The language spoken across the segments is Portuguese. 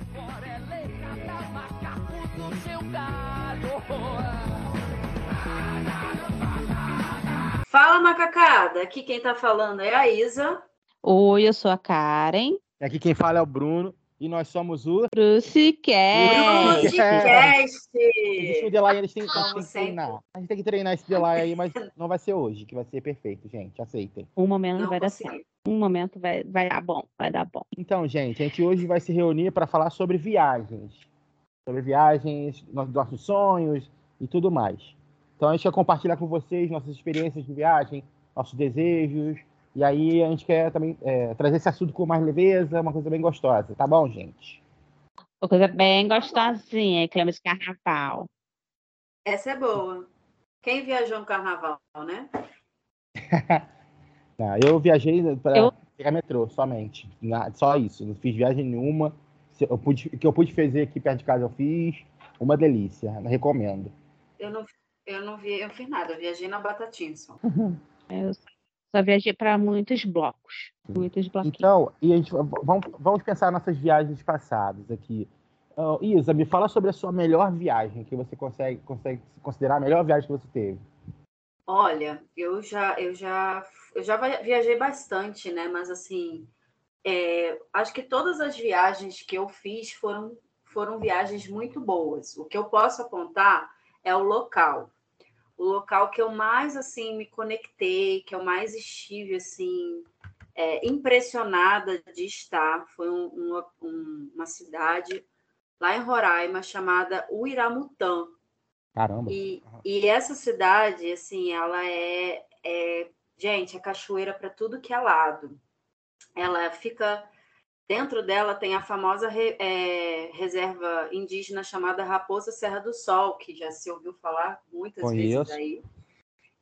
Agora é macaco do seu galho. Fala, macacada. Aqui quem tá falando é a Isa. Oi, eu sou a Karen. E aqui quem fala é o Bruno. E nós somos o. Brucecast. Podcast. Existe um delay, eles têm, a gente tem que treinar. A gente tem que treinar esse delay aí, mas não vai ser hoje, que vai ser perfeito, gente. Aceitem. Um momento Não vai dar certo. Um momento vai, vai dar bom, vai dar bom. Então, gente, a gente hoje vai se reunir para falar sobre viagens. Sobre viagens, nos- nossos sonhos e tudo mais. Então, a gente quer compartilhar com vocês nossas experiências de viagem, nossos desejos. E aí, a gente quer também é, trazer esse assunto com mais leveza, uma coisa bem gostosa. Tá bom, gente? Uma coisa bem gostosinha, clima de carnaval. Essa é boa. Quem viajou no carnaval, né? Tá, eu viajei para Eu- pegar metrô somente. Só isso. Não fiz viagem nenhuma. Eu pude, o que eu pude fazer aqui perto de casa, eu fiz. Uma delícia. Recomendo. Eu não, eu não vi, eu não fiz nada. Eu viajei na Batatinha só. Eu só, viajei para muitos blocos. Muitos bloquinhos. Então, e a gente, vamos, vamos pensar nossas viagens passadas aqui. Ah, Isa, me fala sobre a sua melhor viagem, que você consegue, consegue considerar a melhor viagem que você teve. Olha, eu já, eu já, eu já viajei bastante, né? Mas assim, é, acho que todas as viagens que eu fiz foram, foram viagens muito boas. O que eu posso apontar é o local. O local que eu mais assim me conectei, que eu mais estive assim é, impressionada de estar, foi um- uma, um- uma cidade lá em Roraima chamada Uiramutã. Caramba. E, e essa cidade, assim, ela é, é gente, é cachoeira para tudo que é lado. Ela fica dentro dela tem a famosa re- é, reserva indígena chamada Raposa Serra do Sol, que já se ouviu falar muitas Conheço. vezes aí.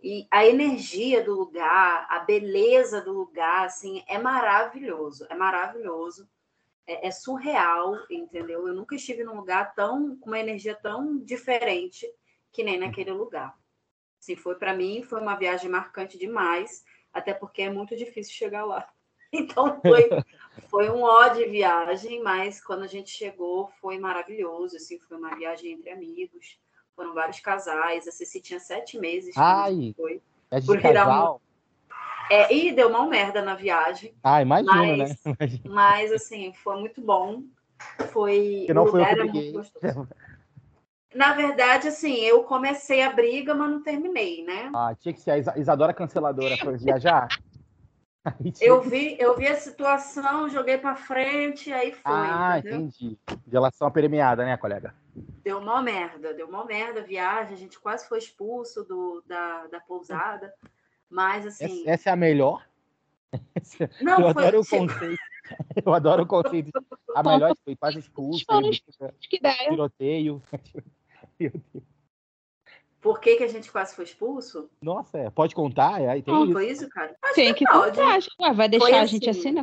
E a energia do lugar, a beleza do lugar, assim, é maravilhoso, é maravilhoso. É, é surreal, entendeu? Eu nunca estive num lugar tão com uma energia tão diferente que nem naquele lugar. Assim, foi para mim, foi uma viagem marcante demais, até porque é muito difícil chegar lá. Então foi, foi um ó de viagem, mas quando a gente chegou foi maravilhoso, assim, foi uma viagem entre amigos, foram vários casais, a Ceci tinha sete meses. Ai. foi. É de por casal. É, e deu uma merda na viagem, Ah, imagino, Mas- né? Imagino. mas assim, foi muito bom. Foi. Que não o foi eu lugar que era briguei. muito gostoso. Na verdade, assim, eu comecei a briga, mas não terminei, né? Ah, tinha que ser a Isa- Isadora Canceladora para viajar. Eu vi, eu vi a situação, joguei pra frente, aí foi, Ah, entendeu? entendi. Delação premiada, né, colega? Deu mó merda, deu mó merda a viagem, a gente quase foi expulso do, da, da pousada. Mas assim, Essa, essa é a melhor. Não eu foi. adoro o chegou- conceito. Eu adoro o conceito. A melhor foi quase expulso, Foram briga, Que ideia. tiroteio. Meu Deus. Por que, que a gente quase foi expulso? Nossa, é, pode contar? É, aí tem Não, isso. foi isso, cara? Acho Tem que pode. contar. Ué, vai deixar Foi a gente assim. assim na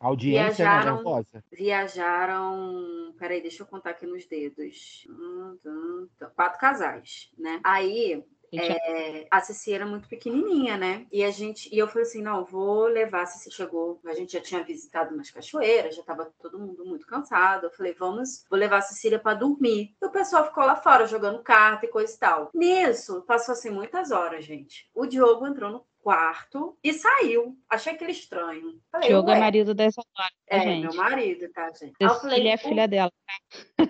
A audiência né, Viajaram- nervosa. viajaram. Peraí, deixa eu contar aqui nos dedos. Hum. Quatro casais, né? Aí curiosidade. É, a Ceci era muito pequenininha, né? E a gente, e eu falei assim, não, vou levar. A Ceci chegou, a gente já tinha visitado umas cachoeiras, já estava todo mundo muito cansado. Eu falei, vamos, vou levar a Cecília para dormir. E o pessoal ficou lá fora jogando carta e coisa e tal. Nisso, passou assim muitas horas, gente. O Diogo entrou no quarto e saiu. Achei aquele estranho. Falei, Diogo é marido dessa hora, É, gente. meu marido, tá, gente? Aí eu falei, Cecília é "Ué, filha dela.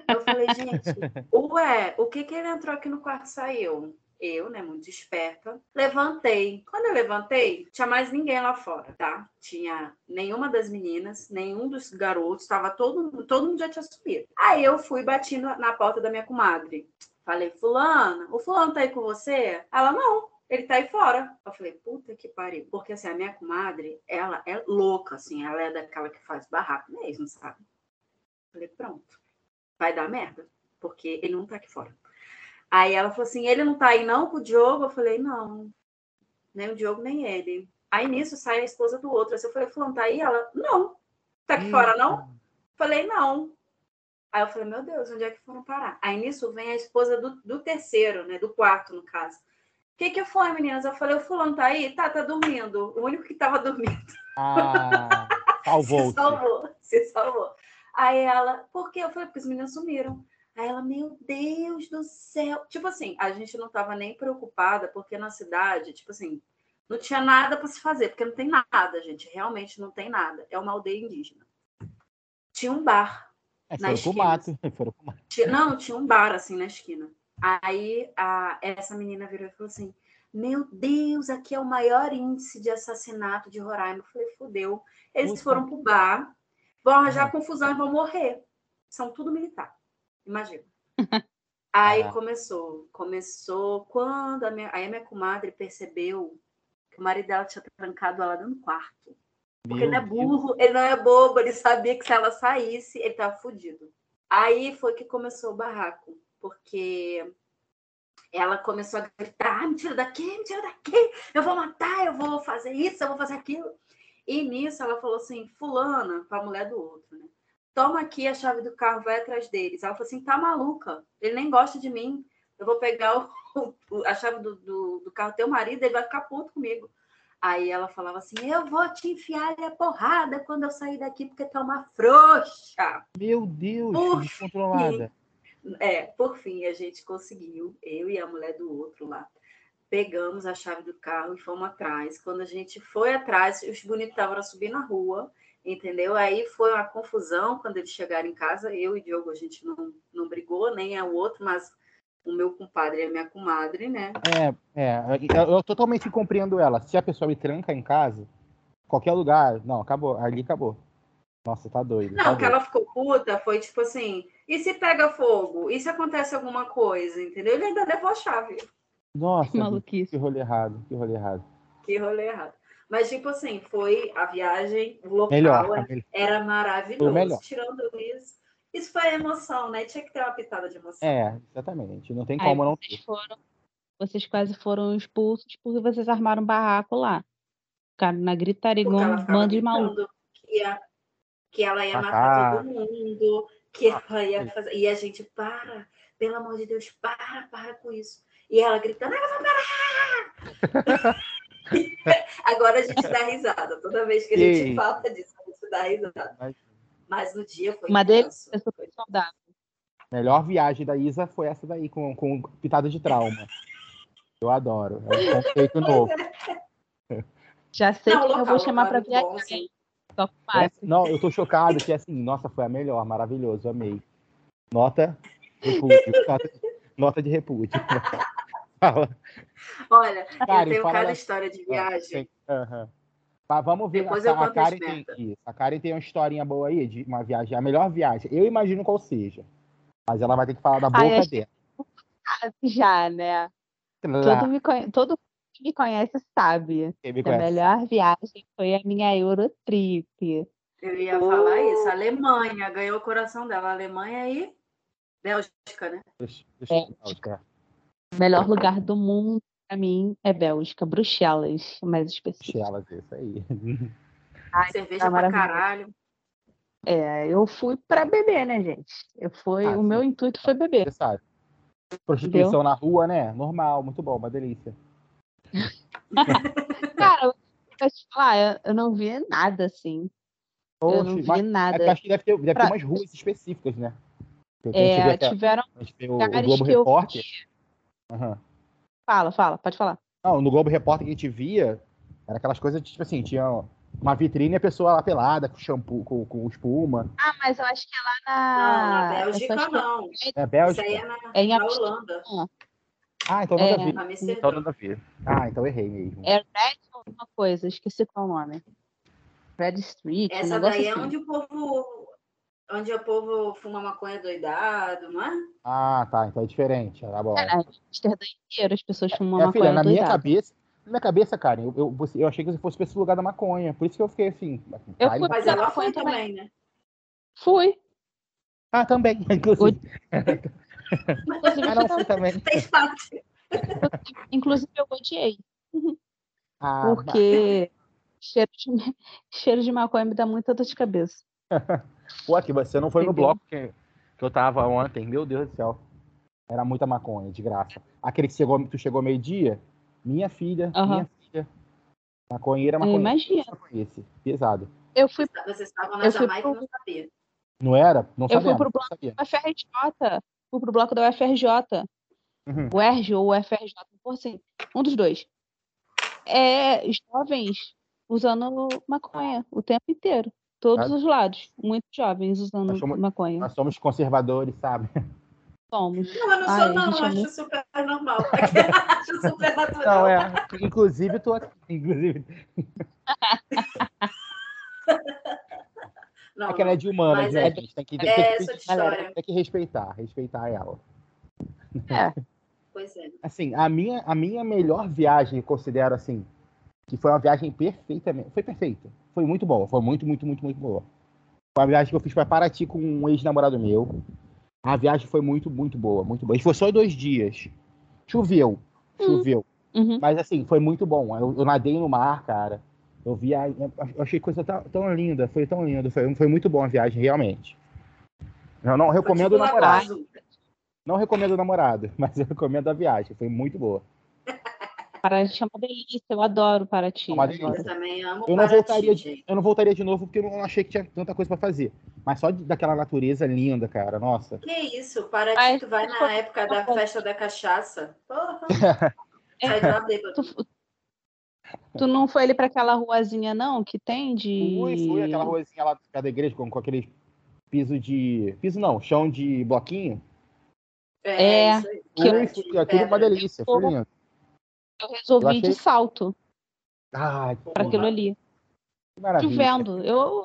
eu falei, gente, ué, o que que ele entrou aqui no quarto e saiu? Eu, né, muito esperta, levantei. Quando eu levantei, tinha mais ninguém lá fora, tá? Tinha nenhuma das meninas, nenhum dos garotos, tava todo, mundo- todo mundo já tinha subido. Aí eu fui bati no- na porta da minha comadre. Falei, fulana, o fulano tá aí com você? Ela, não. Ele tá aí fora. Eu falei, puta que pariu. Porque assim, a minha comadre, ela é louca, assim, ela é daquela que faz barraco mesmo, sabe? Falei, pronto. Vai dar merda, porque ele não tá aqui fora. Aí ela falou assim: ele não tá aí não com o Diogo? Eu falei, não. Nem o Diogo, nem ele. Aí nisso sai a esposa do outro. Aí eu falei, Fulano, tá aí? Ela, não. Tá aqui fora, não? Falei, não. Aí eu falei, meu Deus, onde é que foram parar? Aí nisso vem a esposa do, do terceiro, né? Do quarto, no caso. O que, que foi, meninas? Eu falei, o fulano tá aí? Tá, tá dormindo. O único que tava dormindo. Ah, salvou-se. Se salvou, Se salvou. Aí ela, por quê? Eu falei, porque os meninos sumiram. Aí ela, meu Deus do céu. Tipo assim, a gente não tava nem preocupada, porque na cidade, tipo assim, não tinha nada para se fazer, porque não tem nada, gente. Realmente não tem nada. É uma aldeia indígena. Tinha um bar. É, Na esquina. mato. Foram pro mato. Não, tinha um bar assim na esquina. Aí a, essa menina virou e falou assim: Meu Deus, aqui é o maior índice de assassinato de Roraima. Eu falei, fudeu. Eles Puta. foram pro bar, vão arranjar confusão e vão morrer. São tudo militar. Imagina. Aí Caraca. começou. Começou quando a minha, aí a minha comadre percebeu que o marido dela tinha trancado ela dentro do quarto. Porque ele não é Meu burro, ele não é bobo, ele sabia que se ela saísse, ele tava fudido. Aí foi que começou o barraco, porque ela começou a gritar: "Ah, me tira daqui, me tira daqui, eu vou matar, eu vou fazer isso, eu vou fazer aquilo. E nisso ela falou assim: Fulana, para a mulher do outro, né? Toma aqui a chave do carro, vai atrás deles. Ela falou assim: tá maluca, ele nem gosta de mim. Eu vou pegar o- o- a chave do, do, do carro do teu marido, ele vai ficar puto comigo. Aí ela falava assim: Eu vou te enfiar a porrada quando eu sair daqui, porque tu é uma frouxa. Meu Deus, Por descontrolada. É, por fim, a gente conseguiu, eu e a mulher do outro lá. Pegamos a chave do carro e fomos atrás. Quando a gente foi atrás, os bonitos estavam subindo na rua, entendeu? Aí foi uma confusão quando eles chegaram em casa. Eu e Diogo, a gente não, não brigou, nem é o outro, mas o meu compadre e a minha comadre, né? É, é, eu, eu totalmente compreendo ela. Se a pessoa me tranca em casa, qualquer lugar, não, acabou, ali acabou. Nossa, tá doido. tá Não, que doido. ela ficou puta foi tipo assim: e se pega fogo? E se acontece alguma coisa? Entendeu? Ele ainda levou a chave. Nossa, Que maluquice. que rolê errado, que rolê errado. Que rolê errado. Mas, tipo assim, foi a viagem, o local Melhor, era, melhor. era Foi maravilhoso. melhor. Tirando isso, isso foi emoção, né? Tinha que ter uma pitada de emoção. É, exatamente. Não tem Aí como não vocês ter. foram, vocês quase foram expulsos porque vocês armaram um barraco lá. Ficaram na gritaria, ela um bando de maluco. que, ia- que ela ia Matar. matar todo mundo, que ela Ah, ia fazer. E a gente, para, pelo amor de Deus, para, para com isso. E ela gritando, ela vai parar! Agora a gente dá risada. Toda vez que a gente isso. fala disso, a gente dá risada. Mas- Mas no dia foi Uma super saudável. Melhor viagem da Isa foi essa daí, com, com pitada de trauma. Eu adoro. É um conceito novo. Já sei Não, que eu local, vou o chamar é bom, viajar. assim. Só com É, não, eu tô chocado que assim, nossa, foi a melhor, maravilhoso, amei. Nota repúdio. Nota, nota de repúdio. Fala. Olha, Karen, eu tenho cada da- história de Ah, viagem. aham. Mas vamos ver. Depois a, eu a Karen tem isso. A Karen tem uma historinha boa aí de uma viagem, a melhor viagem. Eu imagino qual seja. Mas ela vai ter que falar da boca Ai, acho dela. Já, né? Lá, Todo, me conhe- todo que me conhece sabe. quem me que A conhece. melhor viagem foi a minha Eurotrip. Eu ia falar isso. A Alemanha ganhou o coração dela. A Alemanha e Bélgica, né? Bélgica. Melhor lugar do mundo pra mim é Bélgica, Bruxelas, mais específico. Bruxelas, isso aí. Cerveja tá pra caralho. É, eu fui pra beber, né, gente? Eu fui, Ah, o meu sim. intuito foi beber. Você sabe. Prostituição na rua, né? Normal, muito bom, uma delícia. Cara, eu te falar, eu, eu não vi nada assim. eu não Oxe, vi mas nada. eu acho que deve ter, deve ter Pra- umas ruas específicas, né? Gente vê É, até- tiveram a gente vê o, o Globo que eu Repórter. vi. Aham. Fala, fala, pode falar. Não, no Globo Repórter que a gente via, era aquelas coisas, tipo assim, tinha uma vitrine e a pessoa lá pelada, com shampoo, com, com espuma. Ah, mas eu acho que é lá Não, na. na eu só Bélgica que não. É Isso Bélgica? aí é na, É em na. Holanda. Ah, então nada É. a ver. Na Então nada a ver. Ah, então errei mesmo. É Red alguma coisa, esqueci qual é o nome. Red Street, um Essa negócio daí é assim. onde o povo. Onde o povo fuma maconha doidado, não é? Ah, tá, então é diferente. Tá bom. É, Amsterdã inteiro as pessoas fumam É, filha, maconha na minha doidada. cabeça, na minha cabeça, Karen, eu, eu, você- eu achei que você fosse pra esse lugar da maconha. Por isso que eu fiquei assim. Eu vai- fui Mas ela foi também, né? Fui. Ah, também, inclusive. Inclusive, Ah, não, fui também. Inclusive eu odiei. Ah, Porque cheiro de, cheiro de maconha me dá muita dor de cabeça. Pô, que você não foi no bloco que, que eu tava ontem, meu Deus do céu. Era muita maconha, de graça. Aquele que chegou, tu chegou meio-dia, minha filha, Aham. minha filha. Maconheira, Eu maconheira. imagino. Esse, pesado. Eu fui Vocês estavam na Eu Jamaica e pro- não sabia. Não era? Não Eu fui sabia. pro bloco sabia. pro UFRJ. Fui pro bloco da UFRJ. Uhum. O ERJ ou o UFRJ, por assim. Um dos dois. É jovens usando maconha o tempo inteiro. Todos os lados. Muitos jovens usando somos- maconha. Nós somos conservadores, sabe? Somos. Não, eu não Ai, sou, a não. é acho muito- super normal. acho super natural. Não, é. Inclusive, tô aqui. Inclusive, Não, é que ela é de humanas, né? é- gente tem que, tem, é tem, que- história. tem que respeitar, respeitar ela. Pois é. Assim, a minha, a minha melhor viagem, eu considero assim, que foi uma viagem perfeitamente. Foi perfeita. Foi muito boa. Foi muito, muito, muito, muito boa. Foi uma viagem que eu fiz para Paraty com um ex-namorado meu. A viagem foi muito, muito boa, muito boa. E foi só dois dias. Choveu. Choveu. Uhum. Mas assim, foi muito bom. Eu, eu nadei no mar, cara. Eu vi a, eu achei coisa tão, tão linda, foi tão lindo. Foi, foi muito bom a viagem, realmente. Eu não recomendo tipo namorado. Lagoa Azul. Não recomendo namorado, mas eu recomendo a viagem. Foi muito boa. Paraty é uma delícia. Eu adoro Paraty. É uma delícia. Eu também amo Eu não Paraty, voltaria de-. Eu não voltaria de novo porque eu não achei que tinha tanta coisa pra fazer. Mas só de- daquela natureza linda, cara. Nossa. Que isso? Paraty, Ai, tu vai na época da festa da cachaça. Porra. Sai de lá bêbado. Tu, tu não foi ali pra aquela ruazinha, não? Que tem de. Fui, fui aquela ruazinha lá da igreja com, com aquele piso de. Piso não, chão de bloquinho. É, aí. que fui, aquilo é uma delícia, foi lindo. Eu resolvi Eu achei- de salto que pra aquilo ali. maravilha. Chovendo. Eu.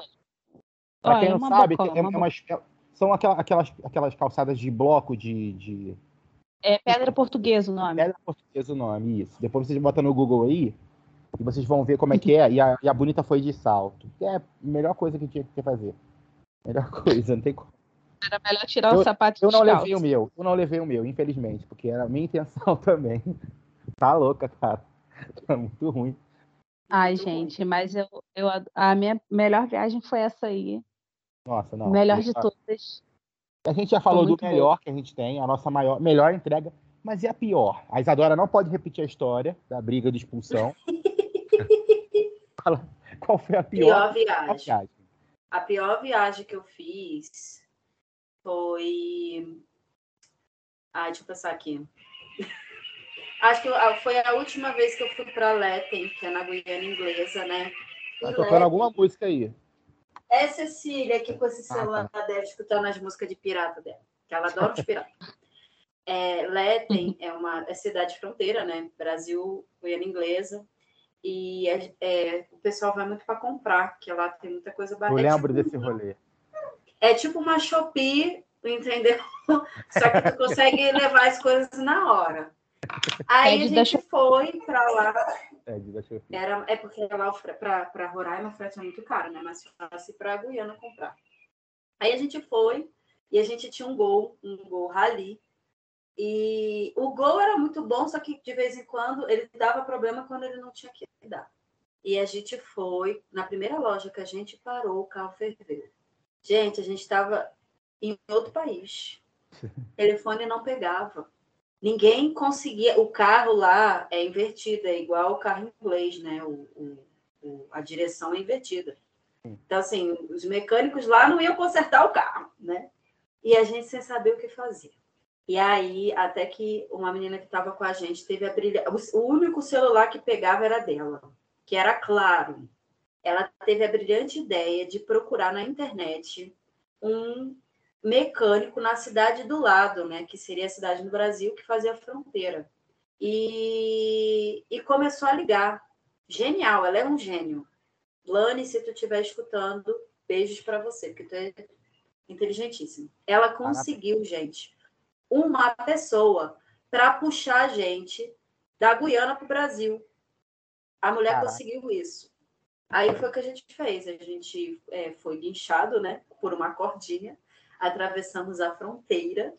Pra Olha, quem é não sabe, é- uma é umas- é- são aquela- aquelas, aquelas calçadas de bloco de, de É pedra portuguesa o nome. pedra portuguesa o nome, isso. Depois vocês botam no Google aí e vocês vão ver como é que é. E a, e a bonita foi de salto. Que é a melhor coisa que tinha que fazer. Melhor coisa, não tem como. Era melhor tirar o sapato Eu não levei o meu, eu não levei o meu, infelizmente, porque era a minha intenção também. Tá louca, cara. Tá muito ruim. Ai, Muito ruim. gente, mas eu, eu, a minha melhor viagem foi essa aí. Nossa, não. melhor de A- todas. A gente já falou do melhor que a gente tem, a nossa maior, melhor entrega, mas e a pior? A Isadora não pode repetir a história da briga de expulsão. Fala, Qual foi a pior, Pior viagem. viagem? A pior viagem que eu fiz foi. Ah, deixa eu pensar aqui. Acho que eu- foi a última vez que eu fui para Letten, que é na Guiana Inglesa, né? Tá tocando alguma música aí. É Cecília, que com esse Ah, celular deve escutando as músicas de pirata dela, que ela adora os piratas. É, Letten é uma é cidade fronteira, né? Brasil, Guiana Inglesa. E é- é, o pessoal vai muito para comprar, porque lá tem muita coisa Eu barata. lembro desse rolê. É tipo uma Shopee, entendeu? Só que tu consegue levar as coisas na hora. Aí a da gente foi para lá. É. Era, é porque lá para Roraima o frete é muito caro, né? Mas fácil para Guiana comprar. Aí a gente foi e a gente tinha um gol, um gol rally. E o gol era muito bom, só que de vez em quando ele dava problema quando ele não tinha que dar. E a gente foi, na primeira loja que a gente parou, o carro ferveu. Gente, a gente estava em outro país. O telefone não pegava. Ninguém conseguia. O carro lá é invertido, é igual o carro inglês, né? O, o- o- a direção é invertida. Então, assim, os mecânicos lá não iam consertar o carro, né? E a gente sem saber o que fazer. E aí, até que uma menina que estava com a gente teve a brilha. O único celular que pegava era dela, que era claro. Ela teve a brilhante ideia de procurar na internet um mecânico na cidade do lado, né? Que seria a cidade no Brasil que fazia a fronteira. E, e começou a ligar. Genial, ela é um gênio. Lani, se tu estiver escutando, beijos para você, porque tu é inteligentíssimo. Ela conseguiu, gente, uma pessoa para puxar a gente da Guiana para o Brasil. A mulher Caraca. conseguiu isso. Aí foi o que a gente fez. A gente é, foi guinchado, né, por uma cordinha, atravessamos a fronteira,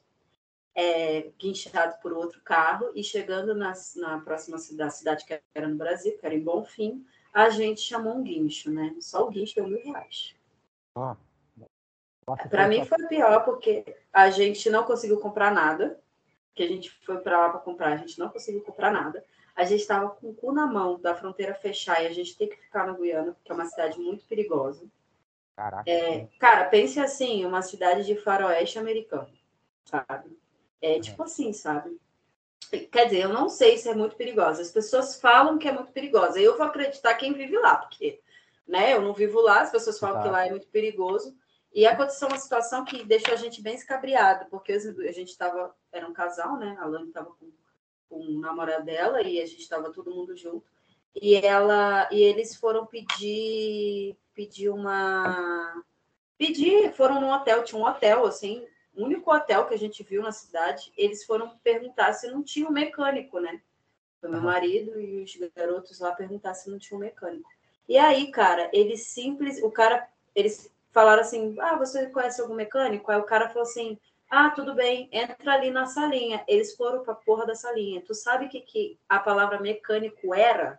é, guinchado por outro carro e chegando na, na próxima cidade, cidade que era no Brasil, que era em Bonfim, a gente chamou um guincho, né? Só o guincho deu mil reais. Nossa, Para mim foi pior porque a gente não conseguiu comprar nada, que a gente foi para lá para comprar, a gente não conseguiu comprar nada. A gente estava com o cu na mão da fronteira fechar e a gente tem que ficar na Guiana, porque é uma cidade muito perigosa. Caraca. É, cara, pense assim, uma cidade de faroeste americano, sabe? É tipo assim, sabe? Quer dizer, eu não sei se é muito perigosa. As pessoas falam que é muito perigosa. Eu vou acreditar quem vive lá, porque né, eu não vivo lá, as pessoas falam Tá. que lá é muito perigoso. E aconteceu uma situação que deixou a gente bem escabriado, porque a gente estava, era um casal, né? A Lani estava com, com o namorado dela e a gente estava todo mundo junto. E ela e eles foram pedir pedir uma pedir, foram num hotel, tinha um hotel assim, o único hotel que a gente viu na cidade, eles foram perguntar se não tinha um mecânico, né? Foi meu marido e os garotos lá perguntar se não tinha um mecânico. E aí, cara, eles simples, o cara, eles falaram assim: "Ah, você conhece algum mecânico?" Aí o cara falou assim: "Ah, tudo bem, entra ali na salinha". Eles foram pra porra da salinha. Tu sabe o que que a palavra mecânico era?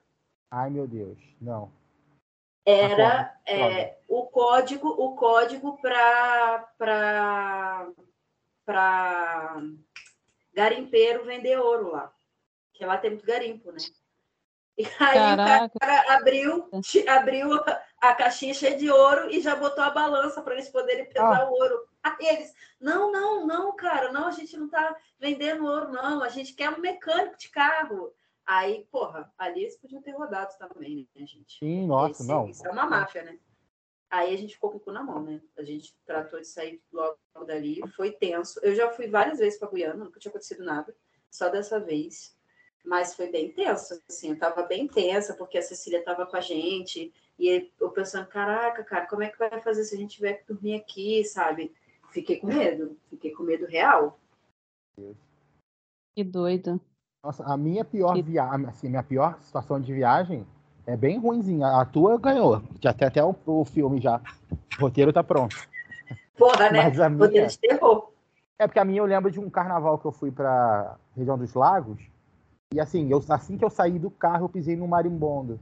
Ai, meu Deus. Não. Era Tá é, o código o código para para garimpeiro vender ouro lá que lá tem muito garimpo né? E aí Caraca. o cara abriu abriu a, caixinha cheia de ouro e já botou a balança para eles poderem pesar o ouro. Aí eles não não não cara não a gente não tá vendendo ouro não a gente quer um mecânico de carro aí porra ali eles podiam ter rodado também né gente Sim, nossa, esse- não. Isso é uma máfia, né? Aí a gente ficou com o cu na mão, né? A gente tratou de sair logo dali, foi tenso. Eu já fui várias vezes para Guiana, nunca tinha acontecido nada, só dessa vez. Mas foi bem tenso, assim, eu tava bem tensa, porque a Cecília tava com a gente, e eu pensando, caraca, cara, como é que vai fazer se a gente tiver que dormir aqui, sabe? Fiquei com medo, fiquei com medo real. Que doido. Nossa, a minha pior Que- viagem, assim, minha pior situação de viagem é bem ruimzinha. A tua ganhou. Já tem até o, o filme já. O roteiro tá pronto. Porra, né? Mas a minha. Roteiro de terror. É porque a minha eu lembro de um carnaval que eu fui pra região dos lagos. E assim, eu, assim que eu saí do carro, eu pisei num marimbondo.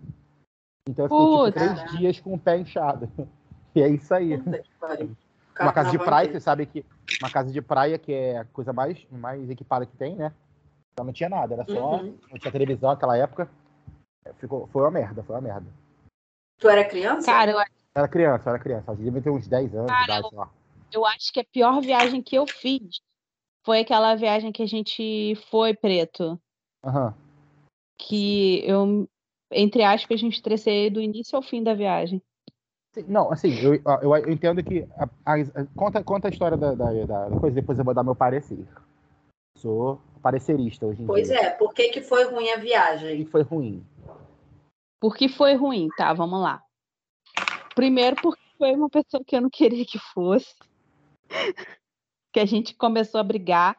Então eu fiquei tipo, três dias com o pé inchado. E é isso aí. Puta. Uma casa de praia, você sabe que uma casa de praia que é a coisa mais, mais equipada que tem, né? Então não tinha nada, era só. Uhum. Não tinha televisão naquela época. É, Ficou, foi uma merda, foi uma merda. Tu era criança? Cara, eu, Eu era criança, eu era criança. Eu devia ter uns 10 anos de Cara, idade, lá. eu acho que a pior viagem que eu fiz foi aquela viagem que a gente foi, Preto. Aham. Que eu, entre aspas, me estressei do início ao fim da viagem. Não, assim, eu, eu, eu entendo que. a- a- a- conta, conta a história da, da, da- da coisa, depois eu vou dar meu parecer. Sou parecerista hoje em Pois dia. é, por que, que foi ruim a E viagem? foi ruim. Por que foi ruim? Tá, vamos lá. Primeiro, porque foi uma pessoa que eu não queria que fosse. que a gente começou a brigar.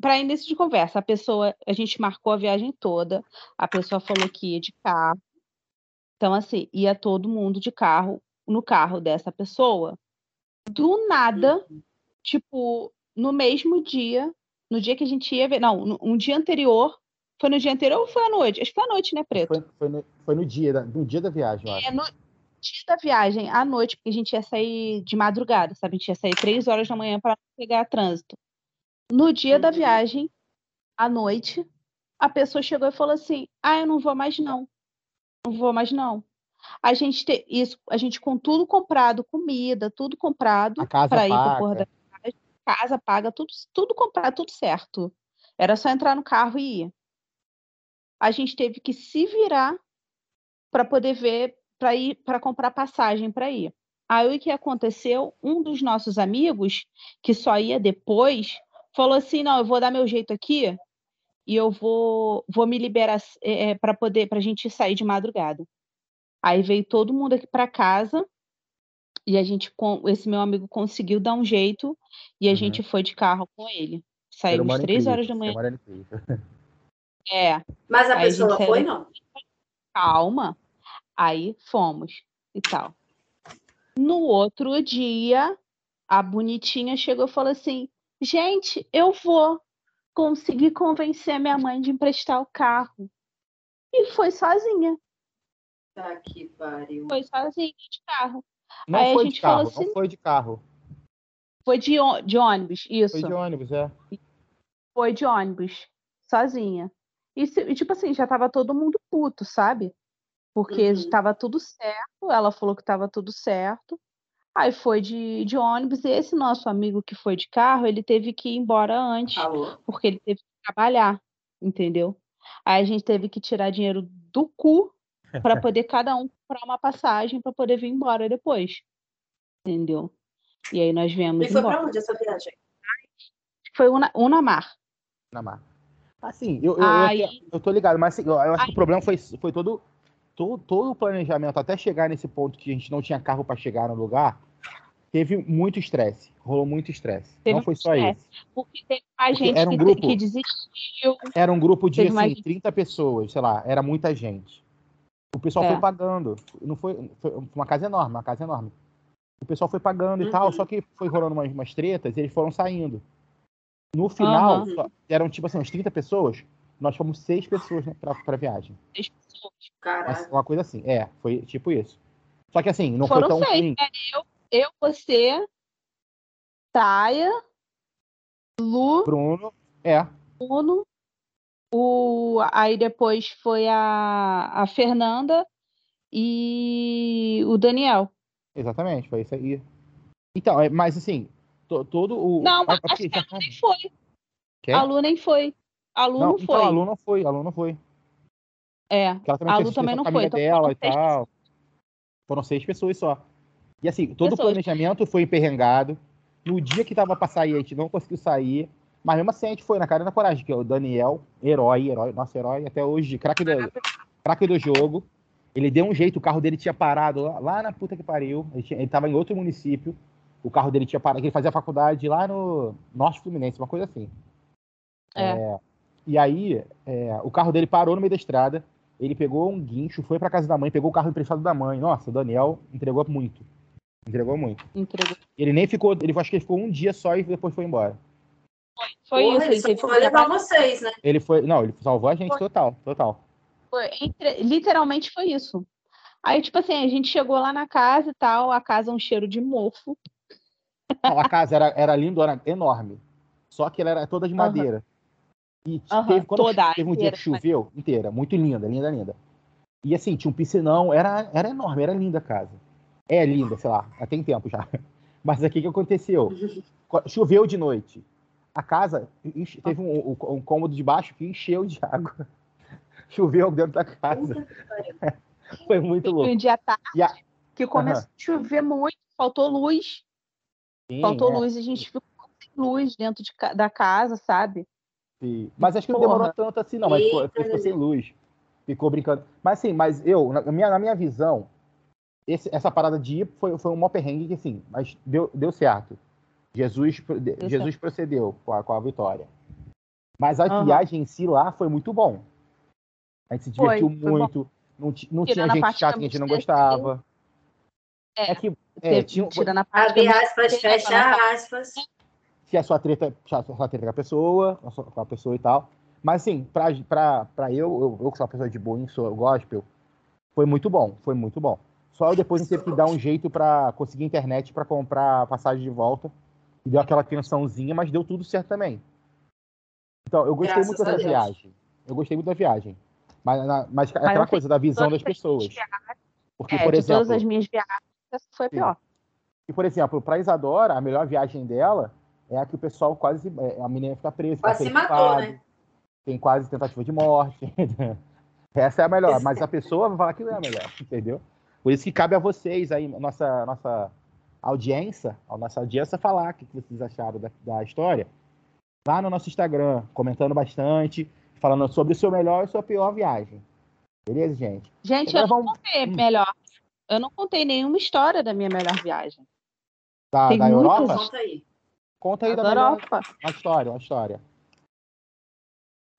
Para início de conversa, a pessoa, a gente marcou a viagem toda, a pessoa falou que ia de carro. Então, assim, ia todo mundo de carro, no carro dessa pessoa. Do nada, tipo, no mesmo dia, no dia que a gente ia ver, não, no- um dia anterior, foi no dia anterior ou foi à noite? Acho que foi à noite, né, Preto? Foi, foi, no, foi no dia da, no dia da viagem, eu acho. É no dia da viagem, à noite, porque a gente ia sair de madrugada, sabe? A gente ia sair três horas da manhã para pegar trânsito. No dia da Uhum. viagem, à noite, a pessoa chegou e falou assim: Ah, eu não vou mais não. Não vou mais não. A gente te, isso, a gente com tudo comprado, comida, tudo comprado A casa para ir para paga. da casa paga, tudo, tudo comprado, tudo certo. Era só entrar no carro e ir. A gente teve que se virar para poder ver, para ir, para comprar passagem para ir. Aí o que aconteceu? Um dos nossos amigos, que só ia depois, falou assim: não, eu vou dar meu jeito aqui e eu vou, vou me liberar para poder, para a gente sair de madrugada. Aí veio todo mundo aqui para casa e a gente, com esse meu amigo conseguiu dar um jeito e a Uhum. gente foi de carro com ele. Saímos humano três incrível, horas da manhã. incrível. É, Mas a Aí a pessoa saiu foi, não? calma. Aí fomos e tal. No outro dia, a bonitinha chegou e falou assim: gente, eu vou conseguir convencer minha mãe de emprestar o carro. E foi sozinha, Tá que pariu. foi sozinha de carro. Não Aí a foi gente de carro, assim- não foi de carro. Foi de, ô- de ônibus, isso. Foi de ônibus, é. Foi de ônibus, sozinha. E, se- e, tipo assim, já tava todo mundo puto, sabe? Porque Uhum. estava tudo certo, ela falou que estava tudo certo. Aí foi de, de ônibus, e esse nosso amigo que foi de carro, ele teve que ir embora antes, Falou. porque ele teve que trabalhar, entendeu? Aí a gente teve que tirar dinheiro do cu para poder cada um comprar uma passagem para poder vir embora depois. Entendeu? E aí nós viemos E foi pra onde essa viagem? Foi Una, Unamar. na marca. Assim, eu, eu, eu, Aí- até- eu tô ligado, mas assim, eu, eu acho que o problema foi, foi todo, todo, todo o planejamento até chegar nesse ponto que a gente não tinha carro para chegar no lugar. Teve muito estresse, rolou muito estresse. Não foi só estresse. isso. Porque teve mais Porque gente era um que, grupo. que desistiu. Era um grupo de mais assim, gente. 30 pessoas, sei lá, era muita gente. O pessoal É. foi pagando. Não foi, foi uma casa enorme, uma casa enorme. O pessoal foi pagando e tal, Uhum. só que foi rolando umas, umas tretas e eles foram saindo. No final, só- eram tipo assim, umas 30 pessoas. Nós fomos seis pessoas né, pra, pra viagem. Seis pessoas. Mas Caralho. Uma coisa assim, é, foi tipo isso. Só que assim, não Foram foi tão seis, ruim. né? Eu, eu, você, Taia, Lu, Bruno, é, Bruno, o, aí depois foi a, a Fernanda e o Daniel. exatamente, foi isso aí. Então, é, mas assim, to- todo o. Não, mas porque acho que a já- Lu nem foi. Quê? A Lu nem foi. A Lu não, então, foi. a Lu não foi, a Lu não foi. É. A Lu também a não foi, então dela foram e seis tal. Foram seis pessoas só. E assim, todo o Pessoas. planejamento foi emperrengado. No dia que tava pra sair, a gente não conseguiu sair. Mas mesmo assim, a gente foi na cara e na coragem, que é o Daniel, herói, herói, nosso herói até hoje, craque do, craque do jogo. Ele deu um jeito, o carro dele tinha parado lá, lá na puta que pariu. Ele, tinha, ele tava em outro município. O carro dele tinha parado, ele fazia faculdade lá no Norte Fluminense, uma coisa assim. É. E aí, é, o carro dele parou no meio da estrada. Ele pegou um guincho, foi pra casa da mãe, pegou o carro emprestado da mãe. Nossa, o Daniel entregou muito. Entregou muito. Entregou. Ele nem ficou, ele acho que ele ficou um dia só e depois foi embora. Foi Porra, isso. ele só foi levar vocês, né? Ele foi, não, ele salvou a gente Foi. total, total. Foi, entre- literalmente foi isso. Aí, tipo assim, a gente chegou lá na casa e tal, a casa é um cheiro de mofo. Não, a casa era, era linda, era enorme. Só que ela era toda de madeira. E Aham, teve, quando toda, teve um dia que de choveu, inteira, muito linda, linda, linda. E assim, tinha um piscinão, era, era enorme, era linda a casa. É linda, sei lá, já tem tempo já. Mas aqui o que aconteceu? Co- Choveu de noite. A casa enche- teve um, um- cômodo de baixo que encheu de água. Choveu dentro da casa. Foi muito louco. um dia tarde a- que começou a chover muito, faltou luz. Sim, faltou é. luz, a gente ficou sem luz dentro de da casa, sabe? Sim. Mas acho que não Porra. demorou tanto assim, não. Mas ficou, ficou sem luz. Ficou brincando. Mas assim, mas eu, na minha, na minha visão, esse- essa parada de ir foi, foi um perrengue que, assim, mas deu, deu certo. Jesus, Jesus procedeu com a, com a vitória. Mas a Aham. viagem em si lá foi muito bom. A gente se Foi, divertiu foi muito. Não, ti- não tinha gente chata que a gente não gostava. É, É que é, tinha, tirando a parte Abre aspas, fecha aspas. tinha a sua treta, tinha a sua treta com a pessoa, com a pessoa e tal. Mas assim, pra, pra, pra eu, eu, eu que sou uma pessoa de boa, sou gospel, foi muito bom, foi muito bom. Só eu depois a gente teve que dar um jeito pra conseguir internet pra comprar a passagem de volta. E deu aquela tensãozinha, mas deu tudo certo também. Então, eu gostei Graças muito a da Deus. viagem. Eu gostei muito da viagem. Mas, na- mas aquela assim, coisa da visão das pessoas. Porque, é, por de exemplo, todas as minhas viagens, essa foi a pior. e, por exemplo, pra Isadora, a melhor viagem dela é a que o pessoal quase. é, A menina fica presa. Quase se matou, né? Tem quase tentativa de morte. Essa é a melhor, mas a pessoa vai falar que não é a melhor, entendeu? Por isso que cabe a vocês aí, nossa, nossa audiência, a nossa audiência falar o que vocês acharam da, da história. Lá no nosso Instagram, comentando bastante, falando sobre o seu melhor e sua pior viagem. Beleza, gente? Gente, Agora eu não vamos- contei Hum. melhor. Eu não contei nenhuma história da minha melhor viagem. Da, Tem da muitas. Europa? Conta aí. Conta aí Da da melhor, Europa. uma história, uma história.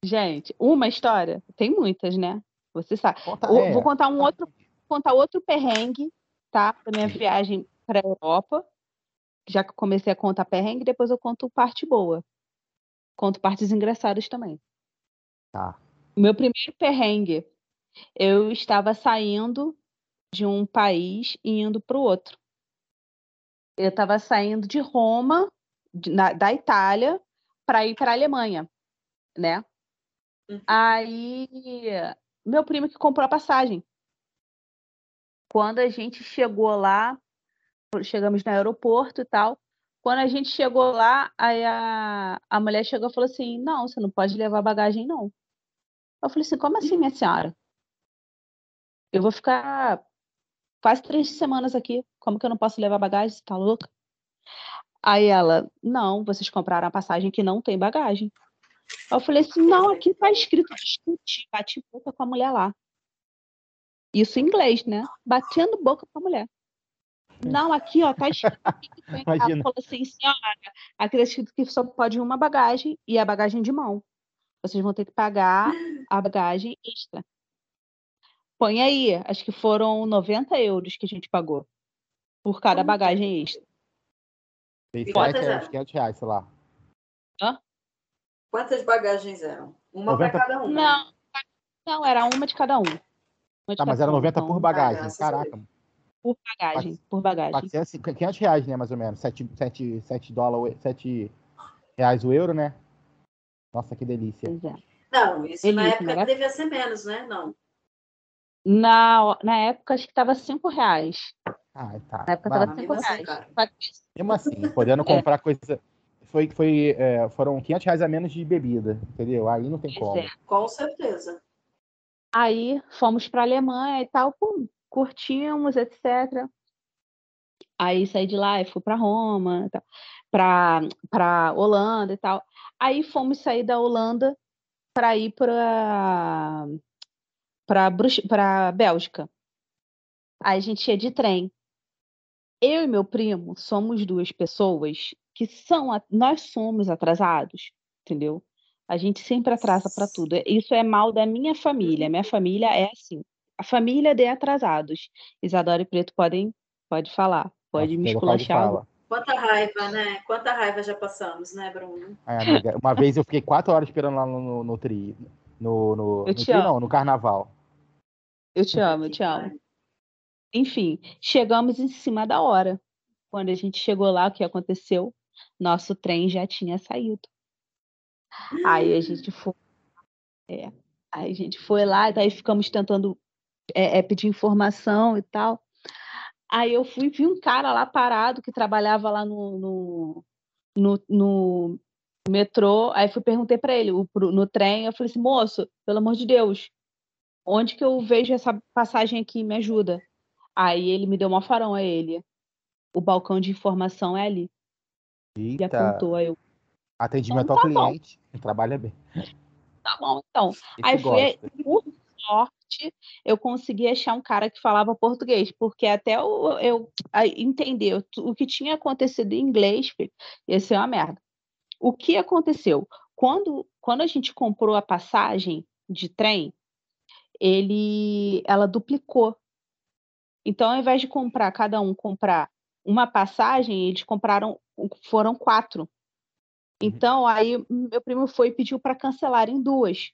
Gente, uma história? Tem muitas, né? Você sabe. Conta, é. Vou contar um outro, contar outro perrengue, tá? Da minha viagem para a Europa. Já que eu comecei a contar perrengue, depois eu conto parte boa. Conto partes engraçadas também. Tá. Meu primeiro perrengue, eu estava saindo de um país e indo para o outro. Eu estava saindo de Roma, de- na- da Itália, para ir para a Alemanha, né? Uhum. Aí, meu primo que comprou a passagem. Quando a gente chegou lá, chegamos no aeroporto e tal. Quando a gente chegou lá, a, a mulher chegou e falou assim: Não, você não pode levar bagagem, não. Eu falei assim: Como assim, minha senhora? Eu vou ficar quase três semanas aqui. Como que eu não posso levar bagagem? Você tá louca? Aí ela: Não, vocês compraram a passagem que não tem bagagem. Eu falei assim: Não, aqui tá escrito discutir, bate boca com a mulher lá. Isso em inglês, né? Batendo boca com a mulher. Não, aqui, ó, tá escrito aqui que tem. Ela Imagina. falou assim, senhora, aqui tá escrito que só pode uma bagagem e a bagagem de mão. Vocês vão ter que pagar a bagagem extra. Põe aí, acho que foram 90 euros que a gente pagou por cada bagagem extra. Sete, é eram? uns 500 reais, sei lá. Quantas bagagens eram? Uma 90 para cada um. Não, não, era uma de cada um. Uma de Tá, mas cada era um, 90 então, por bagagem. graças a Caraca, por bagagem, por bagagem. 400, 500 reais, né, mais ou menos. 7, 7, 7 dólares, 7 reais o euro, né? Nossa, que delícia. Pois é. Não, isso na Elite, época né? devia ser menos, né? Não. Na, na época, acho que tava 5 reais. Ah, tá. Na época Mas, tava mesmo 5 assim, reais. que mesmo assim, podendo comprar coisa. Foi, foi, é, foram 500 reais a menos de bebida, entendeu? Aí não tem Pois como. é. Com certeza. Aí fomos para a Alemanha e tal, pum, curtimos, etc. Aí saí de lá e fui para Roma, tal, para Holanda e tal. Aí fomos sair da Holanda para ir para para Bélgica. Aí a gente ia de trem. Eu e meu primo somos duas pessoas que são nós somos atrasados, entendeu? A gente sempre atrasa para tudo. Isso é mal da minha família. Minha família é assim. A família de atrasados. Isadora e Preto podem pode falar, pode Nossa, me esculachar. fala. Quanta raiva, né? Quanta raiva já passamos, né, Bruno? Ai, amiga, uma vez eu fiquei 4 horas esperando lá no, no, no tri. No, no, Eu no tri, amo. não, no carnaval. Eu te amo, eu te amo. Enfim, chegamos em cima da hora. Quando a gente chegou lá, o que aconteceu? Nosso trem já tinha saído. Aí a gente foi. é, aí a gente foi lá, e daí ficamos tentando é, é, pedir informação e tal. Aí eu fui, vi um cara lá parado que trabalhava lá no, no, no, no metrô. Aí fui perguntei para ele, no trem, eu falei assim, moço, pelo amor de Deus, onde que eu vejo essa passagem aqui? Me ajuda. Aí ele me deu uma farão a ele. O balcão de informação é ali. E Eita, apontou. Aí eu, atendimento Então ao tá bom. cliente. Trabalha bem. tá bom, então. Esse Aí fui, sorte, eu consegui achar um cara que falava português, porque até eu, eu entender o que tinha acontecido em inglês, filho, ia ser uma merda. O que aconteceu? Quando, quando a gente comprou a passagem de trem, ele, ela duplicou. Então, ao invés de comprar, cada um comprar uma passagem, eles compraram, foram quatro. Então, aí meu primo foi e pediu para cancelar em duas.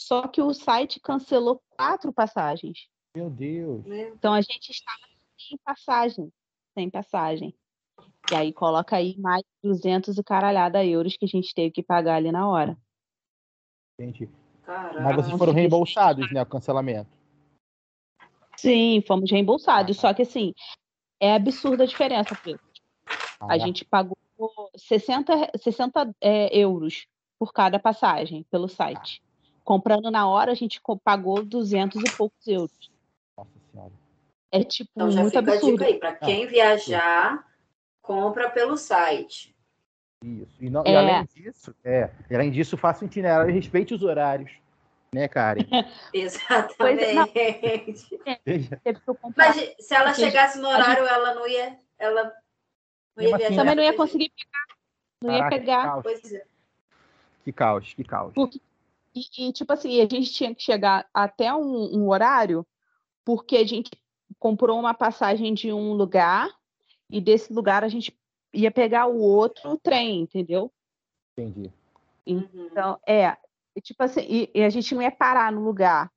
Só que o site cancelou quatro passagens. Meu Deus. Então a gente estava sem passagem, sem passagem. E aí coloca aí mais 200 e caralhada euros que a gente teve que pagar ali na hora. Gente. Caraca. Mas vocês foram reembolsados, né? O cancelamento. Sim, fomos reembolsados. Só que assim, é absurda a diferença, Pedro. Ah, A é? gente pagou 60, 60 é, euros por cada passagem pelo site. Comprando na hora, a gente pagou 200 e poucos euros. Nossa senhora. É tipo Então já muito fica a absurdo. dica aí. Para quem viajar, compra pelo site. Isso. E, não- e É. além disso, é, e além disso, faça um itinerário e respeite os horários. Né, Karen? Exatamente. Que eu comprar. Mas se ela Porque chegasse no horário, ela não ia. Ela não ia assim, viajar. Também não ia conseguir pegar. Não ia Caraca, pegar. Que caos, Pois é. que caos, que caos. E, e, tipo assim, a gente tinha que chegar até um, um horário, porque a gente comprou uma passagem de um lugar e desse lugar a gente ia pegar o outro trem, entendeu? Entendi. Então, é, tipo assim, e, e a gente não ia parar no lugar.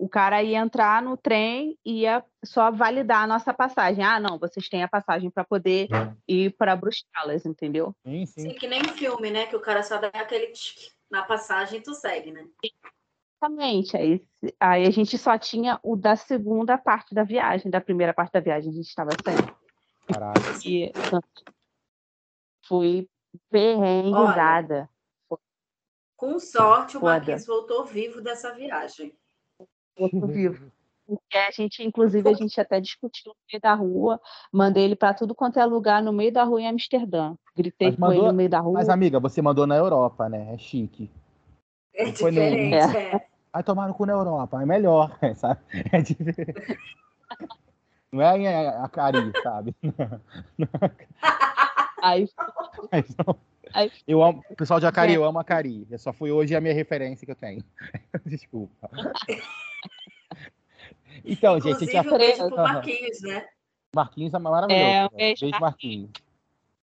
O cara ia entrar no trem e ia só validar a nossa passagem. Ah, não, vocês têm a passagem para poder ir para Bruxelas, entendeu? Sim, sim. Sim, que nem filme, né? Que o cara só dá aquele tique na passagem e tu segue, né? Exatamente. Aí, aí a gente só tinha o da segunda parte da viagem, da primeira parte da viagem a gente estava saindo. Caralho. E fui perrenguizada. Com sorte, o Foda. Marquinhos voltou vivo dessa viagem. Outro vivo. Porque a gente, inclusive, a gente até discutiu no meio da rua, mandei ele para tudo quanto é lugar no meio da rua em Amsterdã. Gritei Mas com ele mandou- no meio da rua. Mas, amiga, você mandou na Europa, né? É chique. É Não diferente, é. Vai tomar no cu na Europa, é melhor, sabe? É diferente. Não é em Acari, sabe? Aí não. Aí- Eu amo, o pessoal de Acari, É. eu amo Acari. Eu só fui hoje a minha referência que eu tenho. Desculpa. Então, gente, a gente Inclusive, já um beijo pro Marquinhos, né? Marquinhos é maravilhoso. É, um cara. beijo, beijo, Marquinhos.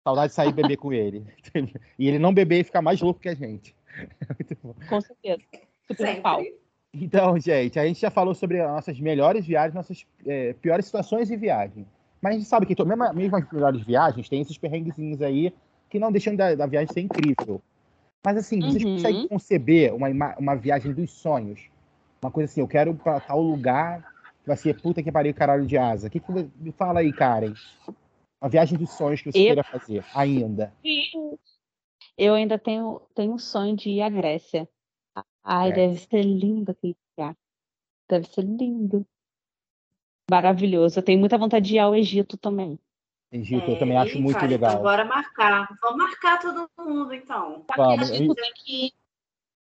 Saudade de sair beber com ele. E ele não beber e ficar mais louco que a gente. Muito bom. com certeza. Sempre. Então, gente, a gente já falou sobre as nossas melhores viagens, nossas é, piores situações de viagem. Mas a gente sabe que to- mesmo, mesmo as melhores viagens tem esses perrenguezinhos aí que não deixam da, da viagem ser incrível. Mas assim, vocês Uhum. conseguem conceber uma, uma viagem dos sonhos? Uma coisa assim, eu quero para tal lugar vai ser puta que pariu caralho de asa. O que, que me fala aí, Karen? Uma viagem dos sonhos que você Eu- queira fazer ainda. Eu ainda tenho, tenho um sonho de ir à Grécia. Ai, É. deve ser lindo aquele lugar. Deve ser lindo. Maravilhoso. Eu tenho muita vontade de ir ao Egito também. Egito, eu É, também acho muito cara, legal. Então, bora marcar. Vamos marcar todo mundo, então. Vamos. Egito tem que.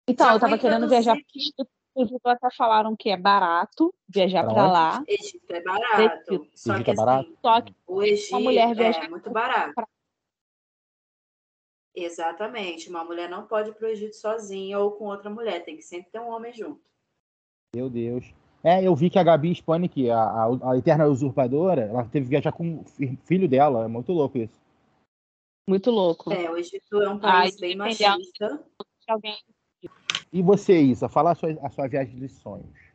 Então, Já eu tava querendo viajar para Egito. Inclusive, até falaram que é barato viajar Pra para lá. Egito é barato. Egito. Só Egito que é barato? assim, Só que o Egito mulher é viajar muito barato. Exatamente. Uma mulher não pode ir para o Egito sozinha ou com outra mulher. Tem que sempre ter um homem junto. Meu Deus. É, eu vi que a Gabi Spanik, a, a, a eterna usurpadora, ela teve que viajar com o fi- filho dela. É muito louco isso. muito louco. É, o Egito é um país Ai, bem machista. Se alguém E você, Isa, fala a sua, a sua viagem dos sonhos.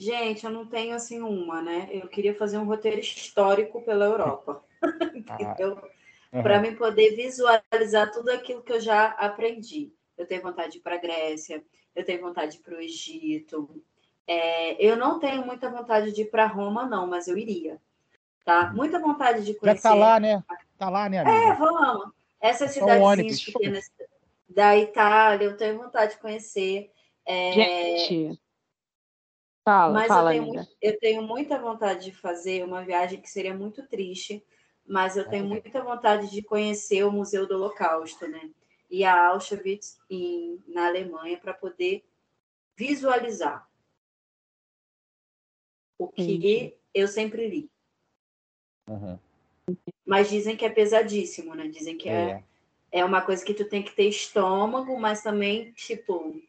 Gente, eu não tenho assim uma, né? Eu queria fazer um roteiro histórico pela Europa. Ah, aham. para mim poder visualizar tudo aquilo que eu já aprendi. Eu tenho vontade de ir para a Grécia, eu tenho vontade de ir para o Egito. É, eu não tenho muita vontade de ir para Roma, não, mas eu iria. Tá? Muita vontade de Já conhecer. tá lá, né? Tá lá, né, É, amiga? vamos. Essas cidadezinhas pequenas da Itália, eu tenho vontade de conhecer. É, Gente. Fala, mas fala, eu, tenho muito- eu tenho muita vontade de fazer uma viagem que seria muito triste, mas eu tenho É. muita vontade de conhecer o Museu do Holocausto, né? E a Auschwitz em, na Alemanha para poder visualizar o que Entendi. eu sempre li. Aham. Mas dizem que é pesadíssimo, né? Dizem que é, É. é uma coisa que tu tem que ter estômago, mas também, tipo,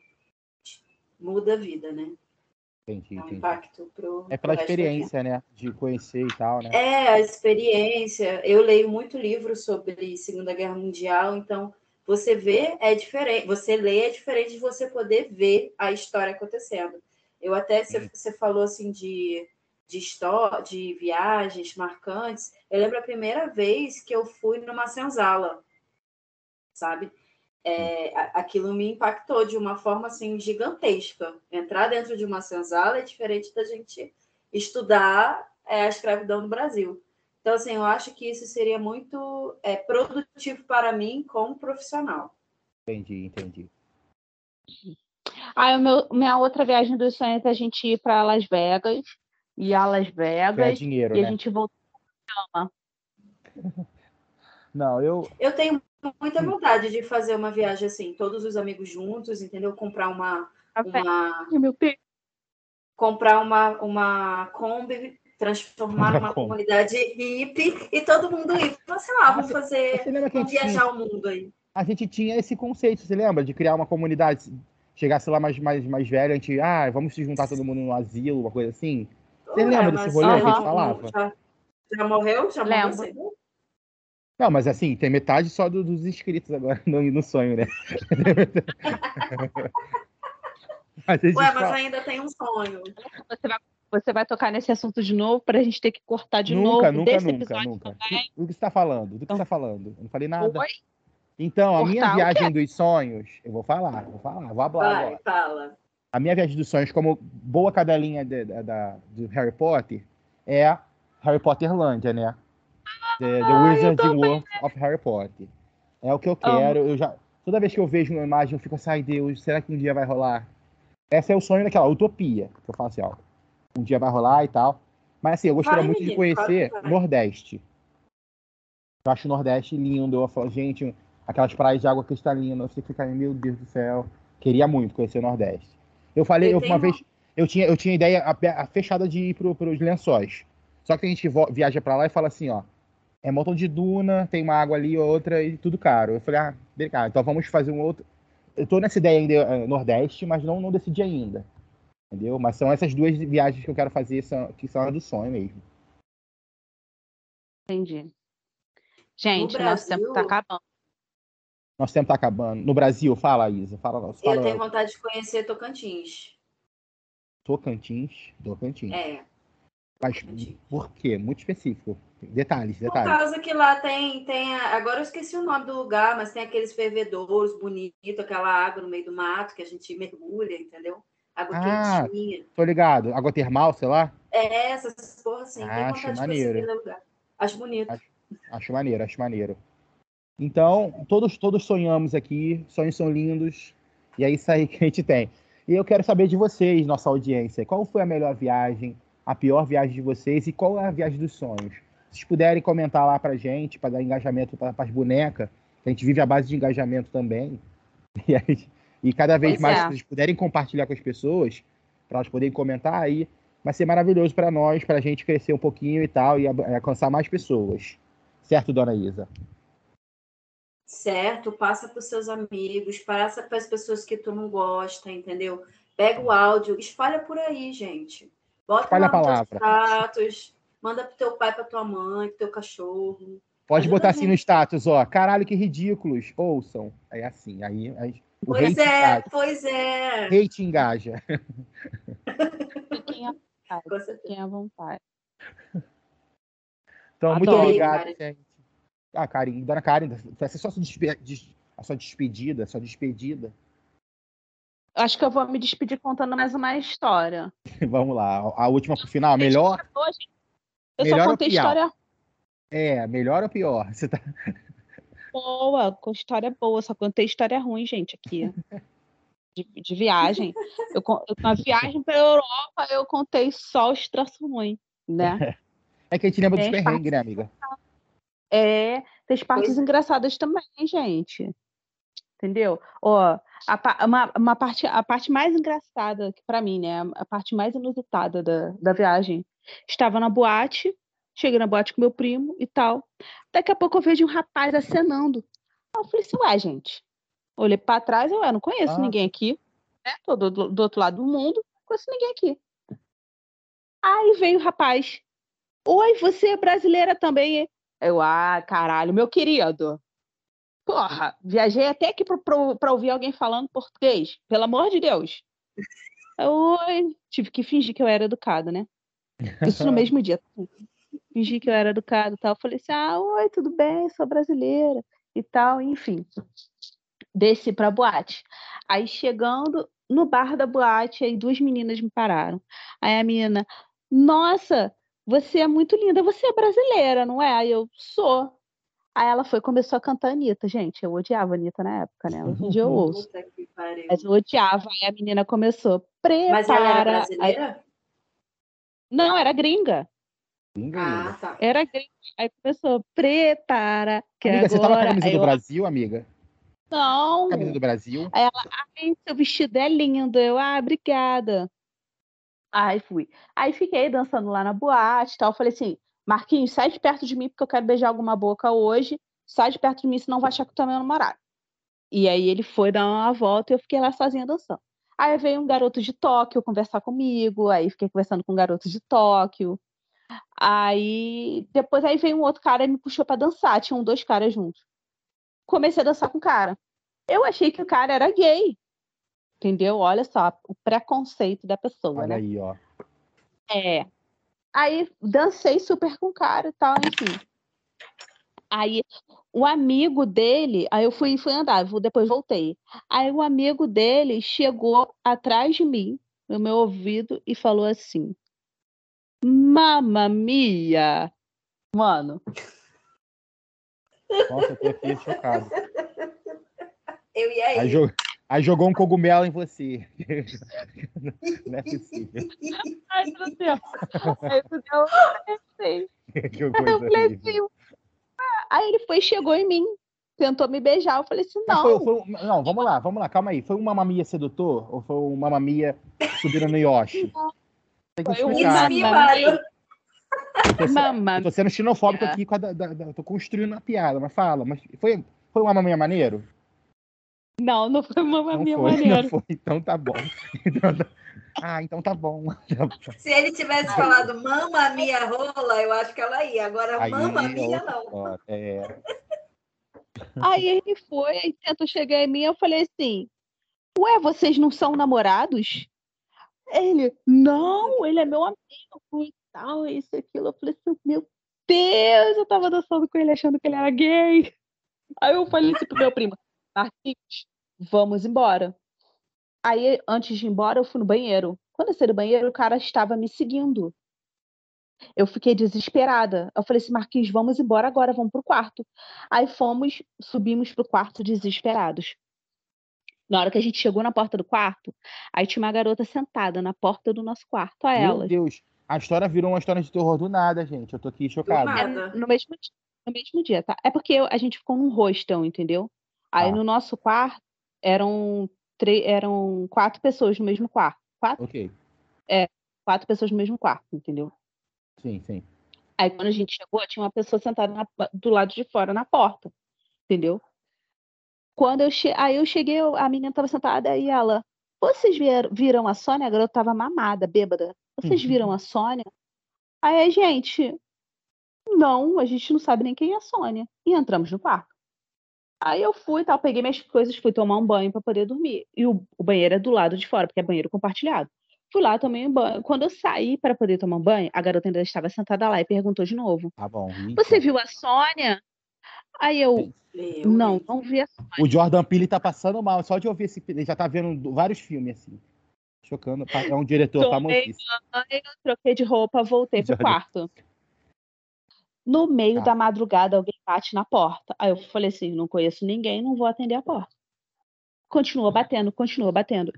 muda a vida, né? Entendi, É um impacto pro É pela experiência, né? De conhecer e tal, né? É, a experiência. Eu leio muito livro sobre Segunda Guerra Mundial, então você vê é diferente, você lê é diferente de você poder ver a história acontecendo. Eu até você, você falou assim de de história, de viagens marcantes. Eu lembro a primeira vez que eu fui numa senzala, sabe? É, a- aquilo me impactou de uma forma assim gigantesca. Entrar dentro de uma senzala é diferente da gente estudar é, a escravidão no Brasil. Então, assim, eu acho que isso seria muito é, produtivo para mim como profissional. Entendi, entendi. Ah, o meu, minha outra viagem dos sonhos é a gente ir para Las Vegas. Ir a Las Ganhar Vegas dinheiro, e a né? gente voltar. Não, eu. Eu tenho muita vontade de fazer uma viagem assim, todos os amigos juntos, entendeu? Comprar uma, uma Meu Deus. comprar uma, uma Kombi, transformar Uma Kombi. comunidade hippie e todo mundo ir. Então, sei lá, vamos fazer, vamos gente, tinha, viajar o mundo aí. a gente tinha esse conceito, você lembra? De criar uma comunidade. Chegasse lá mais, mais, mais velho, a gente, ah, vamos se juntar todo mundo no asilo, uma coisa assim. Você lembra desse mas rolê que a gente falava? Já, já morreu? Já Lembro. morreu? Não, mas assim, tem metade só do- dos inscritos agora no, no sonho, né? A gente Ué, mas fala- ainda tem um sonho. Você vai, você vai tocar nesse assunto de novo pra gente ter que cortar de nunca, novo nunca, desse nunca, episódio nunca. também. Do que você tá falando? Do que Então- você tá falando? Eu não falei nada. Oi? Então, a minha Cortar viagem dos sonhos, eu vou falar, vou falar, vou falar Vai, agora. fala. A minha viagem dos sonhos, como boa cadelinha de- da, da- do Harry Potter, é Harry Potterlândia, né? The, the Ah, também, World of Harry Potter. É o que eu quero. Eu já, toda vez que eu vejo uma imagem, eu fico assim, ai Deus, será que um dia vai rolar? Esse é o sonho daquela utopia, que eu falo assim, ó, um dia vai rolar e tal. Mas assim, eu gostaria Vai, muito de menino, conhecer vai. Nordeste. Eu acho o Nordeste lindo. Eu falo, gente, aquelas praias de água cristalina, você fica, meu Deus do céu. Queria muito conhecer o Nordeste. Eu falei, Eu eu, uma vez, eu tinha, eu tinha ideia a, a fechada de ir pro, pros lençóis. Só que a gente viaja pra lá e fala assim, ó, é um montão de duna, tem uma água ali, outra, e tudo caro. Eu falei, ah, obrigado, então vamos fazer um outro. Eu tô nessa ideia ainda, eh, Nordeste, mas não, não decidi ainda. Entendeu? Mas são essas duas viagens que eu quero fazer, são, que são as do sonho mesmo. Entendi. Gente, No nosso tempo tá Brasil- acabando. Nosso tempo tá acabando. No Brasil, fala, Isa. Fala, Eu fala tenho vontade de conhecer Tocantins. Tocantins. Tocantins. É. Mas por quê? Muito específico. Detalhes, Por detalhes. causa que lá tem, tem agora eu esqueci o nome do lugar, mas tem aqueles fervedouros bonitos, aquela água no meio do mato que a gente mergulha, entendeu? Água Ah. quentinha. Tô ligado. Água termal, sei lá. É, essas porra assim. Tenho Acho maneiro. Acho bonito. Acho maneiro, acho maneiro. Então, todos, todos sonhamos aqui, sonhos são lindos, e é isso aí que a gente tem. E eu quero saber de vocês, nossa audiência, qual foi a melhor viagem, a pior viagem de vocês e qual é a viagem dos sonhos? Se vocês puderem comentar lá pra gente, para dar engajamento para as bonecas, que a gente vive à base de engajamento também. E, aí- e cada vez Pois mais, é. se vocês puderem compartilhar com as pessoas, para elas poderem comentar aí, vai ser maravilhoso para nós, para a gente crescer um pouquinho e tal, e alcançar mais pessoas. Certo, dona Isa? Certo, passa para os seus amigos, passa para as pessoas que tu não gosta, entendeu? Pega o áudio, espalha por aí, gente. Bota Espalha a palavra. status, manda pro teu pai, pra tua mãe, pro teu cachorro. Pode Ajuda botar assim no status, ó. Caralho, que ridículos. Ouçam. É assim. Aí, aí Pois é, engaja. pois é. Hate engaja. Fiquem à vontade. Fiquem à vontade. Então, muito Adoro. obrigado, Karen. gente. Ah, Karen, dona Karen, essa é só a sua, despe- des- a sua despedida, a sua despedida. Acho que eu vou me despedir contando mais uma história. Vamos lá. A última pro final, a melhor? Eu Melhor só contei pior? história É, melhor ou pior? Você tá... boa, com história boa, só contei história ruim, gente, aqui. De, de viagem. Eu, na viagem pra Europa, eu contei só os troços ruins, né? É que a gente lembra dos perrengues, né, amiga? É, tem as partes engraçadas também, gente. Entendeu? Ó, a, uma, uma parte, a parte mais engraçada, que para mim, né? A parte mais inusitada da, da viagem. Estava na boate, cheguei na boate com meu primo e tal. Daqui a pouco eu vejo um rapaz acenando. Eu falei assim, ué, gente. Olhei para trás, eu ué, não conheço Ah. ninguém aqui. Né? Tô do, do- outro lado do mundo, não conheço ninguém aqui. Aí veio o rapaz. Oi, você é brasileira também? hein?" Eu, ah, caralho, meu querido. Porra, viajei até aqui pra ouvir alguém falando português. Pelo amor de Deus. Oi. Tive que fingir que eu era educada, né? Isso no mesmo dia. Fingi que eu era educada e tal. Falei assim, ah, oi, tudo bem? Sou brasileira e tal. Enfim, desci pra boate. Aí chegando no bar da boate, aí duas meninas me pararam. Aí a menina, nossa, você é muito linda, você é brasileira, não é? Aí eu sou. Aí ela foi e começou a cantar Anitta. Gente, eu odiava a Anitta na época, né? Hoje em dia eu ouço. Puta que pariu. Mas eu odiava. Aí a menina começou, prepara. Mas ela era Aí- brasileira? Não, era gringa. Ah, tá. Era gringa. Aí começou, prepara. Que amiga você tá na agora... camisa Aí do eu, Brasil, amiga? Não. Camisa do Brasil? Ai, seu vestido é lindo. Eu, ah, obrigada. Aí fui. Aí fiquei dançando lá na boate e tal. Falei assim, Marquinhos, sai de perto de mim porque eu quero beijar alguma boca hoje. Sai de perto de mim, senão vai achar que tu é meu namorado. E aí ele foi dar uma volta e eu fiquei lá sozinha dançando. Aí veio um garoto de Tóquio conversar comigo. Aí fiquei conversando com um garoto de Tóquio. Aí depois aí veio um outro cara e me puxou pra dançar. Tinham dois caras juntos. Comecei a dançar com o cara. Eu achei que o cara era gay. Entendeu? Olha só o preconceito da pessoa, Olha né? aí, ó. É. Aí dancei super com o cara e tal, enfim. Aí o amigo dele, aí eu fui, fui andar, vou- depois voltei. Aí o amigo dele chegou atrás de mim, no meu ouvido, e falou assim: Mamma mia! Mano, Nossa, eu tô aqui chocado. Eu ia Aí, aí. Aí jogou um cogumelo em você. Não é possível. ai meu Deus. Aí eu eu pensei. Que Eu coisa falei horrível. assim, "Ah." aí ele foi, chegou em mim, tentou me beijar. Eu falei assim: não, foi- foi não, vamos lá, vamos lá, calma aí. Foi um mamamia sedutor ou foi um mamamia subindo no Yoshi? Tem que Foi um explicar. Mamma. Eu tô, sendo xenofóbico aqui, com a da, da- tô construindo a piada, mas fala. Mas foi, foi um mamamia maneiro? Não, não foi mamma Não mia foi, maneiro. não foi. Então tá bom. Então tá- Ah, então tá bom. Se ele tivesse falado mama minha rola, eu acho que ela ia. Agora, Aí, mama minha, outra não. É, Aí ele foi, aí tentou chegar em mim, eu falei assim: Ué, vocês não são namorados? Ele, não, ele é meu amigo e tal, isso e aquilo. Eu falei assim: Meu Deus, eu tava dançando com ele achando que ele era gay. Aí eu falei assim pro meu primo: Marquinhos, vamos embora. Aí, antes de ir embora, eu fui no banheiro. Quando eu saí do banheiro, o cara estava me seguindo. Eu fiquei desesperada. Eu falei assim, Marquinhos, vamos embora agora, vamos pro quarto. Aí fomos, subimos pro quarto desesperados. Na hora que a gente chegou na porta do quarto, aí tinha uma garota sentada na porta do nosso quarto, a Meu ela. Deus, a história virou uma história de terror do nada, gente. Eu tô aqui chocado. nada. É, no mesmo, no mesmo dia, tá? É porque eu- a gente ficou num hostel, entendeu? Aí Tá. no nosso quarto eram, eram quatro pessoas no mesmo quarto. Quatro, Ok, quatro pessoas no mesmo quarto, entendeu? sim, sim. Aí quando a gente chegou, tinha uma pessoa sentada na- do lado de fora na porta, entendeu? Quando eu che... aí eu cheguei, a menina estava sentada e ela, vocês vier- viram a Sônia? A garota estava mamada, bêbada. Vocês viram a Sônia? Aí gente, não, a gente não sabe nem quem é a Sônia. E entramos no quarto. Aí eu fui, tal, peguei minhas coisas, fui tomar um banho para poder dormir. E o, o banheiro é do lado de fora, porque é banheiro compartilhado. Fui lá, tomei um banho. Quando eu saí para poder tomar um banho, a garota ainda estava sentada lá e perguntou de novo: Tá bom. Você viu a Sônia? Aí eu, Meu não, Deus. não vi a O Jordan Peele tá passando mal, só de ouvir esse. Ele já tá vendo vários filmes assim. Chocando. É um diretor Tomei famosíssimo. banho, troquei de roupa, voltei pro Já deu. quarto. No meio Tá. da madrugada, alguém bate na porta. Aí eu falei assim: não conheço ninguém, não vou atender a porta. Continua batendo, continua batendo.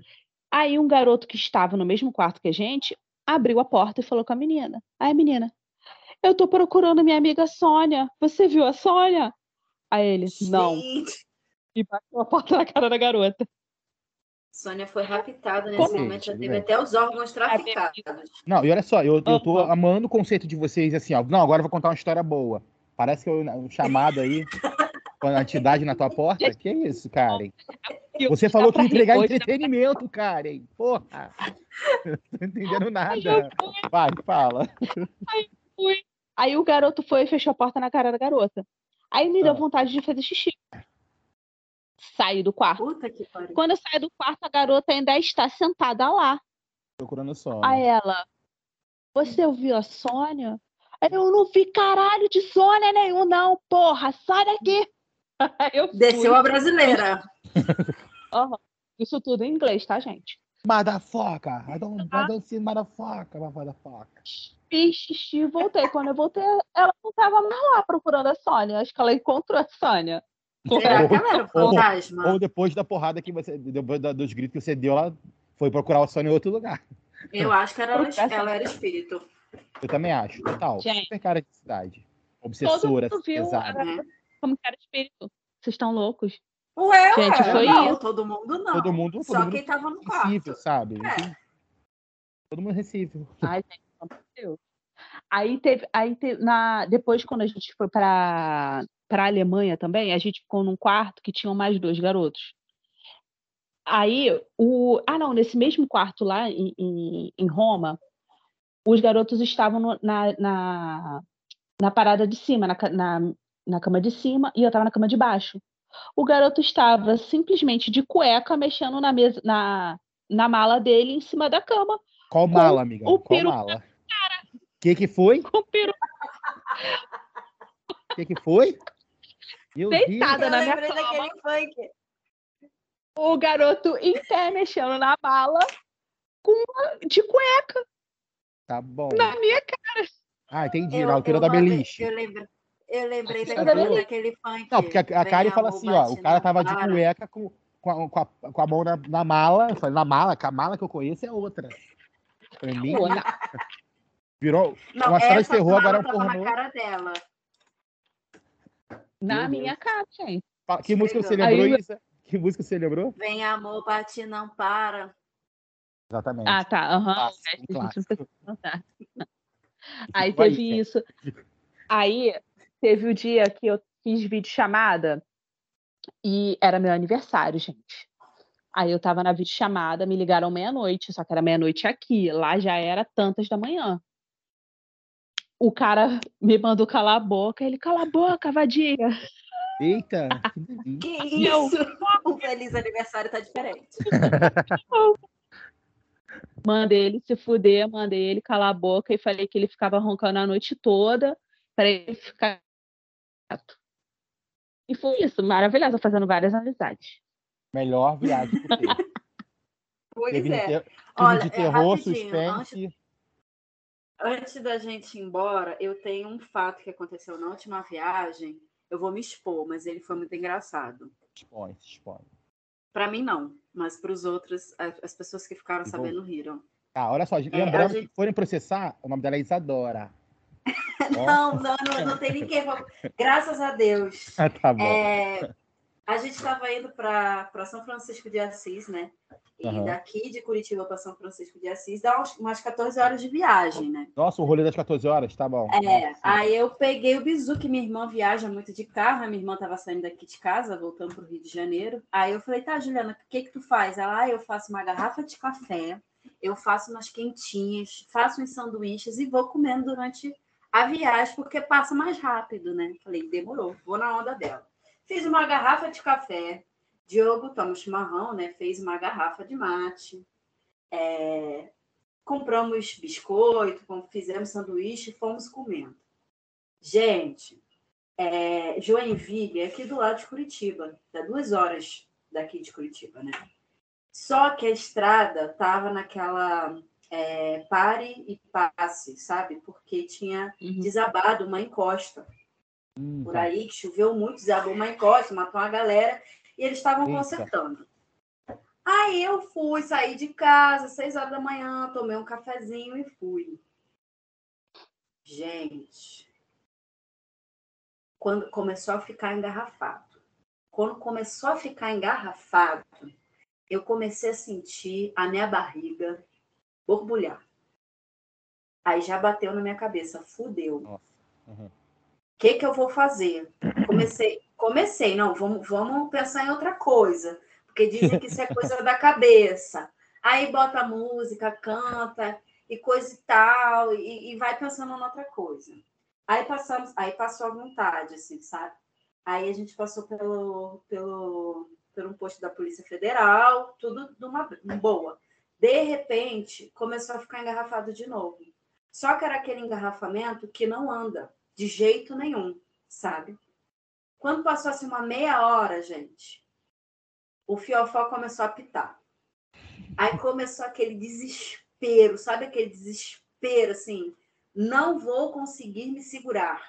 Aí um garoto que estava no mesmo quarto que a gente abriu a porta e falou com a menina: Aí, menina, eu tô procurando minha amiga Sônia. Você viu a Sônia? Aí ele: Não. Gente, E bateu a porta na cara da garota. Sônia foi raptada nesse Como? momento, já teve até os órgãos traficados. Não, e olha só, eu, eu tô amando o conceito de vocês assim, ó. Não, agora eu vou contar uma história boa. Parece que eu, um chamado aí, com a entidade na tua porta. Que isso, Karen? Você falou que ia entregar hoje, entretenimento, Karen. Porra! Não tô entendendo nada. Aí eu fui, Vai, fala. fui. Aí o garoto foi e fechou a porta na cara da garota. Aí me deu Ah. vontade de fazer xixi. Saí do quarto. Puta que pariu. Quando eu saí do quarto, a garota ainda está sentada lá. Procurando só. Aí ela, você ouviu a Sônia? Eu não vi caralho de Sônia nenhum, não, porra, sai daqui. Desceu a brasileira. Aham. Isso tudo em inglês, tá, gente? Motherfucker! I don't, I don't see motherfucker, motherfucker. Fiz xixi e voltei. Quando eu voltei, ela não tava mais lá procurando a Sônia. Acho que ela encontrou a Sônia. Será que ela era um Ou- fantasma? Ou depois da porrada que você. Depois da- dos gritos que você deu, ela foi procurar o Sônia em outro lugar. Eu acho que era, ela, era espírito. Eu também acho. Total. Gente. Super cara de cidade. Todo Obsessora, mundo viu pesada. Né? como que era espírito. Vocês estão loucos? Ué, Gente, ué, foi não, isso. todo mundo não. Todo mundo- todo Só mundo quem tava no Sensível, quarto. sabe? É. Todo mundo sensível. Ai, gente, de Deus. Aí teve, aí teve, na, depois quando a gente foi para para Alemanha também, a gente ficou num quarto que tinham mais dois garotos. Aí o, ah não, nesse mesmo quarto lá em, em, em Roma, os garotos estavam no- na, na, na parada de cima, na, na, na cama de cima, e eu estava na cama de baixo. O garoto estava simplesmente de cueca mexendo na mesa, na, na mala dele em cima da cama. Qual mala, amiga? o Qual peru- mala? O que que foi? Com o peru O que que foi? Meu. Deitada. Na minha lembrei cama. daquele funk. o garoto em pé mexendo na mala com uma- de cueca Tá bom. na minha cara. Ah, entendi. Eu- Na altura da beliche. Eu lembrei, eu lembrei daquele, daquele funk. Não, porque a, a Karen fala assim, ó, o cara tava de cueca com, com, a, com, a, com a mão na, na mala. Eu falei, na mala, que a mala que eu conheço é outra. Pra mim, virou Não, uma de essa terror, agora é um pornô. na cara dela. Na Meu minha Deus. cara, gente. Que música você lembrou, Aí- Isa? Que música você lembrou? Vem amor, bate não para. Exatamente. Ah, tá. Clássico, resto um clássico. Aí teve isso. Aí teve o dia que eu fiz videochamada e era meu aniversário, gente. Aí eu tava na videochamada, me ligaram meia-noite, só que era meia-noite aqui. Lá já era tantas da manhã. O cara me mandou calar a boca, ele cala a boca, vadia. Eita, que. Que Não. isso? O feliz aniversário tá diferente. Mandei ele se fuder, mandei ele calar a boca e falei que ele ficava roncando a noite toda para ele ficar quieto. E foi isso, maravilhosa, fazendo várias amizades. Melhor viagem que teve. Pois Teve é. ter- Olha, de é, terror, rapidinho, antes- suspense. Antes da gente ir embora, eu tenho um fato que aconteceu na última viagem. Eu vou me expor, mas ele foi muito engraçado. Expõe, expõe. Para mim, não, mas para os outros, as pessoas que ficaram sabendo riram. Ah, olha só, a lembrando gente- que forem processar, o nome dela é Isadora. Não, não, não, não tem ninguém. Graças a Deus. Ah, tá bom. É, a gente estava indo para São Francisco de Assis, né? E Aham. daqui de Curitiba para São Francisco de Assis dá uns- umas 14 horas de viagem, né? Nossa, o rolê das 14 horas, tá bom. É, aí eu peguei o bizu, que minha irmã viaja muito de carro, a minha irmã estava saindo daqui de casa, voltando para o Rio de Janeiro. Aí eu falei, tá, Juliana, o que que tu faz? Ela, ah, eu faço uma garrafa de café, eu faço umas quentinhas, faço uns sanduíches e vou comendo durante a viagem, porque passa mais rápido, né? Falei, demorou, vou na onda dela. Fiz uma garrafa de café, Diogo toma chimarrão, né? Fez uma garrafa de mate. É, compramos biscoito, fizemos sanduíche e fomos comendo. Gente, é, Joinville é aqui do lado de Curitiba, dá duas horas daqui de Curitiba, né? Só que a estrada tava naquela é, pare e passe, sabe? Porque tinha Uhum. desabado uma encosta Hum, por tá. aí, que choveu muito, desabou uma encosta, matou uma galera, e eles estavam consertando. Aí eu fui, saí de casa, seis horas da manhã, tomei um cafezinho e fui. Gente, quando começou a ficar engarrafado, quando começou a ficar engarrafado, eu comecei a sentir a minha barriga borbulhar. Aí já bateu na minha cabeça, fudeu. Nossa. Uhum. O que, que eu vou fazer? Comecei, comecei, não, vamos, vamos pensar em outra coisa, porque dizem que isso é coisa da cabeça. Aí bota música, canta e coisa e tal, e, e vai pensando em outra coisa. Aí passamos, aí passou a vontade, assim, sabe? Aí a gente passou pelo, pelo, pelo um posto da Polícia Federal, tudo de uma boa. De repente, começou a ficar engarrafado de novo. Só que era aquele engarrafamento que não anda de jeito nenhum, sabe? Quando passou assim uma meia hora, gente, o fiofó começou a apitar. Aí começou aquele desespero, sabe aquele desespero assim, não vou conseguir me segurar.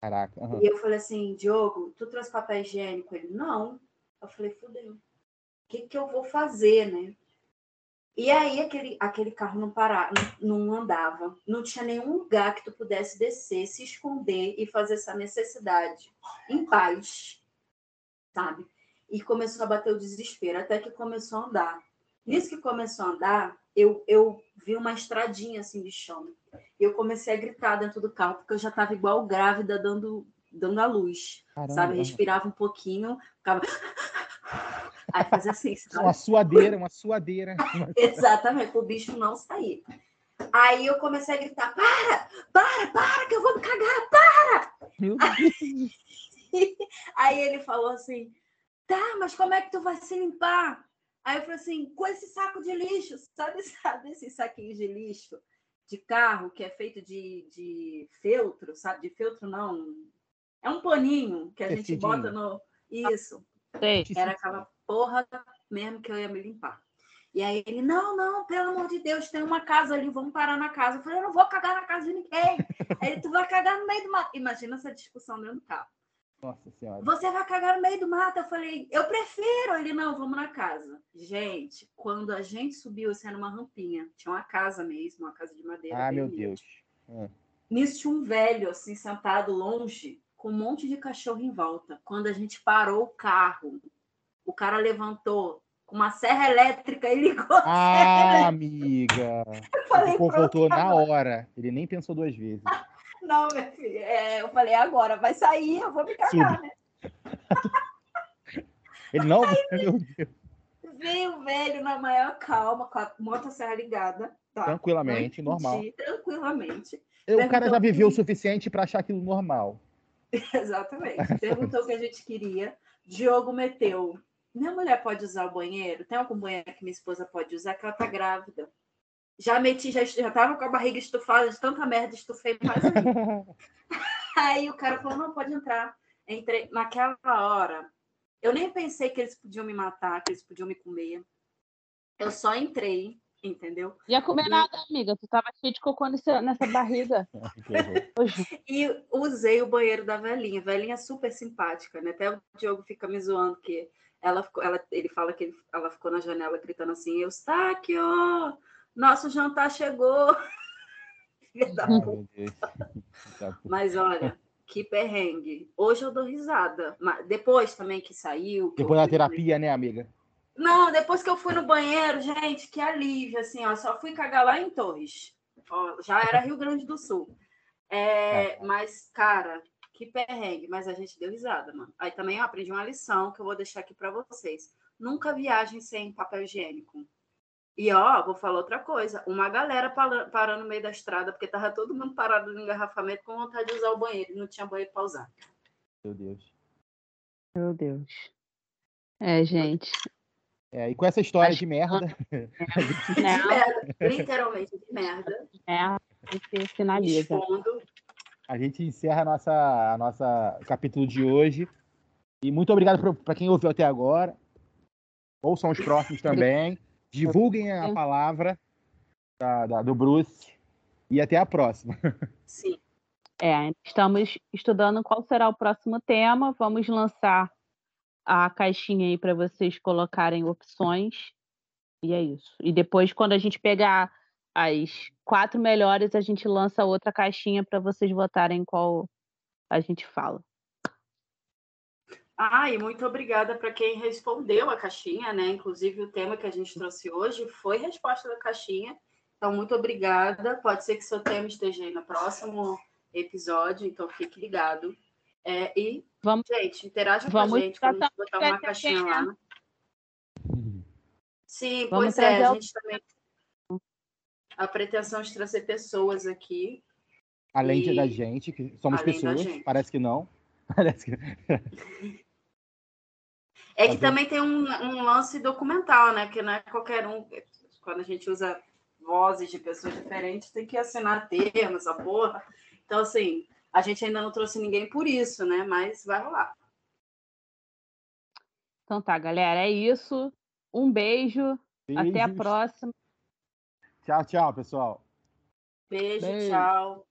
Caraca. uhum. E eu falei assim, Diogo, tu trouxe papel higiênico? Ele, não. Eu falei, fudeu. O que, que eu vou fazer, né? E aí aquele, aquele carro não parava, não, andava, não tinha nenhum lugar que tu pudesse descer, se esconder e fazer essa necessidade em paz, sabe? E começou a bater o desespero, até que começou a andar. Nisso que começou a andar, eu, eu vi uma estradinha assim de chão. E eu comecei a gritar dentro do carro, porque eu já estava igual grávida dando, dando a luz, Caramba, sabe? Respirava um pouquinho, ficava. Aí fazia assim, sabe? Uma suadeira, uma suadeira. Exatamente, o bicho não sair. Aí eu comecei a gritar: para, para, para, que eu vou me cagar. Meu Deus. Aí ele falou assim: tá, mas como é que tu vai se limpar? Aí eu falei assim, com esse saco de lixo, sabe, sabe esses saquinhos de lixo de carro que é feito de, de feltro, sabe? De feltro não, é um paninho que a gente bota no... Isso, Sei. era aquela porra mesmo que eu ia me limpar. E aí ele, não, não, pelo amor de Deus, tem uma casa ali, vamos parar na casa. Eu falei, eu não vou cagar na casa de ninguém. aí ele, tu vai cagar no meio do mato. Imagina essa discussão dentro do carro. Nossa senhora. Você vai cagar no meio do mato? Eu falei, eu prefiro. Ele, não, vamos na casa. Gente, quando a gente subiu, isso era uma rampinha. Tinha uma casa mesmo, uma casa de madeira. Ah, meu. Deus. Nisso tinha um velho, assim, sentado longe, com um monte de cachorro em volta. Quando a gente parou o carro, o cara levantou com uma serra elétrica e ligou a serra Ah, amiga. Eu falei, voltou na hora. Ele nem pensou duas vezes. Não, minha filha, é, eu falei, agora vai sair, eu vou me cagar, né? Ele não. Meu Deus. Veio o velho na maior calma, com a motosserra ligada. Tá? Tranquilamente, Não normal. Tranquilamente. O cara já viveu o suficiente pra achar aquilo normal. Exatamente. Perguntou o que a gente queria. Diogo meteu. Minha mulher pode usar o banheiro? Tem algum banheiro que minha esposa pode usar? Que ela tá grávida. Já meti, já, já tava com a barriga estufada de tanta merda, estufei mais. Aí o cara falou: não, pode entrar. Entrei naquela hora. Eu nem pensei que eles podiam me matar, que eles podiam me comer. Eu só entrei, entendeu? Ia comer nada, amiga. Tu tava cheio de cocô nesse- nessa barriga. Hoje. E usei o banheiro da velhinha. Velhinha super simpática, né? Até o Diogo fica me zoando que ela, ficou, ela ele fala que ele- ela ficou na janela gritando assim: Eustáquio, nosso jantar chegou. Filha da puta. Tá. Mas olha, que perrengue. Hoje eu dou risada. Mas depois também que saiu. que Depois da terapia, né, amiga? Não, depois que eu fui no banheiro, gente, que alívio, assim, ó, só fui cagar lá em Torres. Ó, já era Rio Grande do Sul. É, mas, cara, que perrengue, mas a gente deu risada, mano. Aí também eu aprendi uma lição que eu vou deixar aqui para vocês. Nunca viajem sem papel higiênico. E ó, vou falar outra coisa. Uma galera para- parando no meio da estrada, porque tava todo mundo parado no engarrafamento com vontade de usar o banheiro. e Não tinha banheiro para usar. Meu Deus. Meu Deus. É, gente. É, e com essa história Acho de merda, De merda, literalmente de merda. é, a gente finaliza. Expondo. A gente encerra a nossa, a nossa capítulo de hoje. E muito obrigado para quem ouviu até agora. Ouçam os próximos também. Divulguem a palavra da- da- do Bruce. E até a próxima. Sim. É, estamos estudando qual será o próximo tema. Vamos lançar a caixinha aí para vocês colocarem opções. E é isso. E depois, quando a gente pegar as quatro melhores, a gente lança outra caixinha para vocês votarem qual a gente fala. Ah, e muito obrigada para quem respondeu a caixinha, né? Inclusive, o tema que a gente trouxe hoje foi resposta da caixinha. Então, muito obrigada. Pode ser que seu tema esteja aí no próximo episódio, então fique ligado. É, e, Vamos- gente, interaja com a gente quando a gente botar uma caixinha lá. Sim, Vamos pois é, a gente também. A pretensão de trazer pessoas aqui. Além de, E- da gente, que somos Além pessoas. Parece que não. Parece que... É que Tá também tem um, um lance documental, né? Porque não é qualquer um. Quando a gente usa vozes de pessoas diferentes, tem que assinar termos, essa porra. Então, assim, a gente ainda não trouxe ninguém por isso, né? Mas vai rolar. Então tá, galera, é isso. Um beijo. Até a Beijos. próxima. Tchau, tchau, pessoal. Beijo, Beijo. tchau.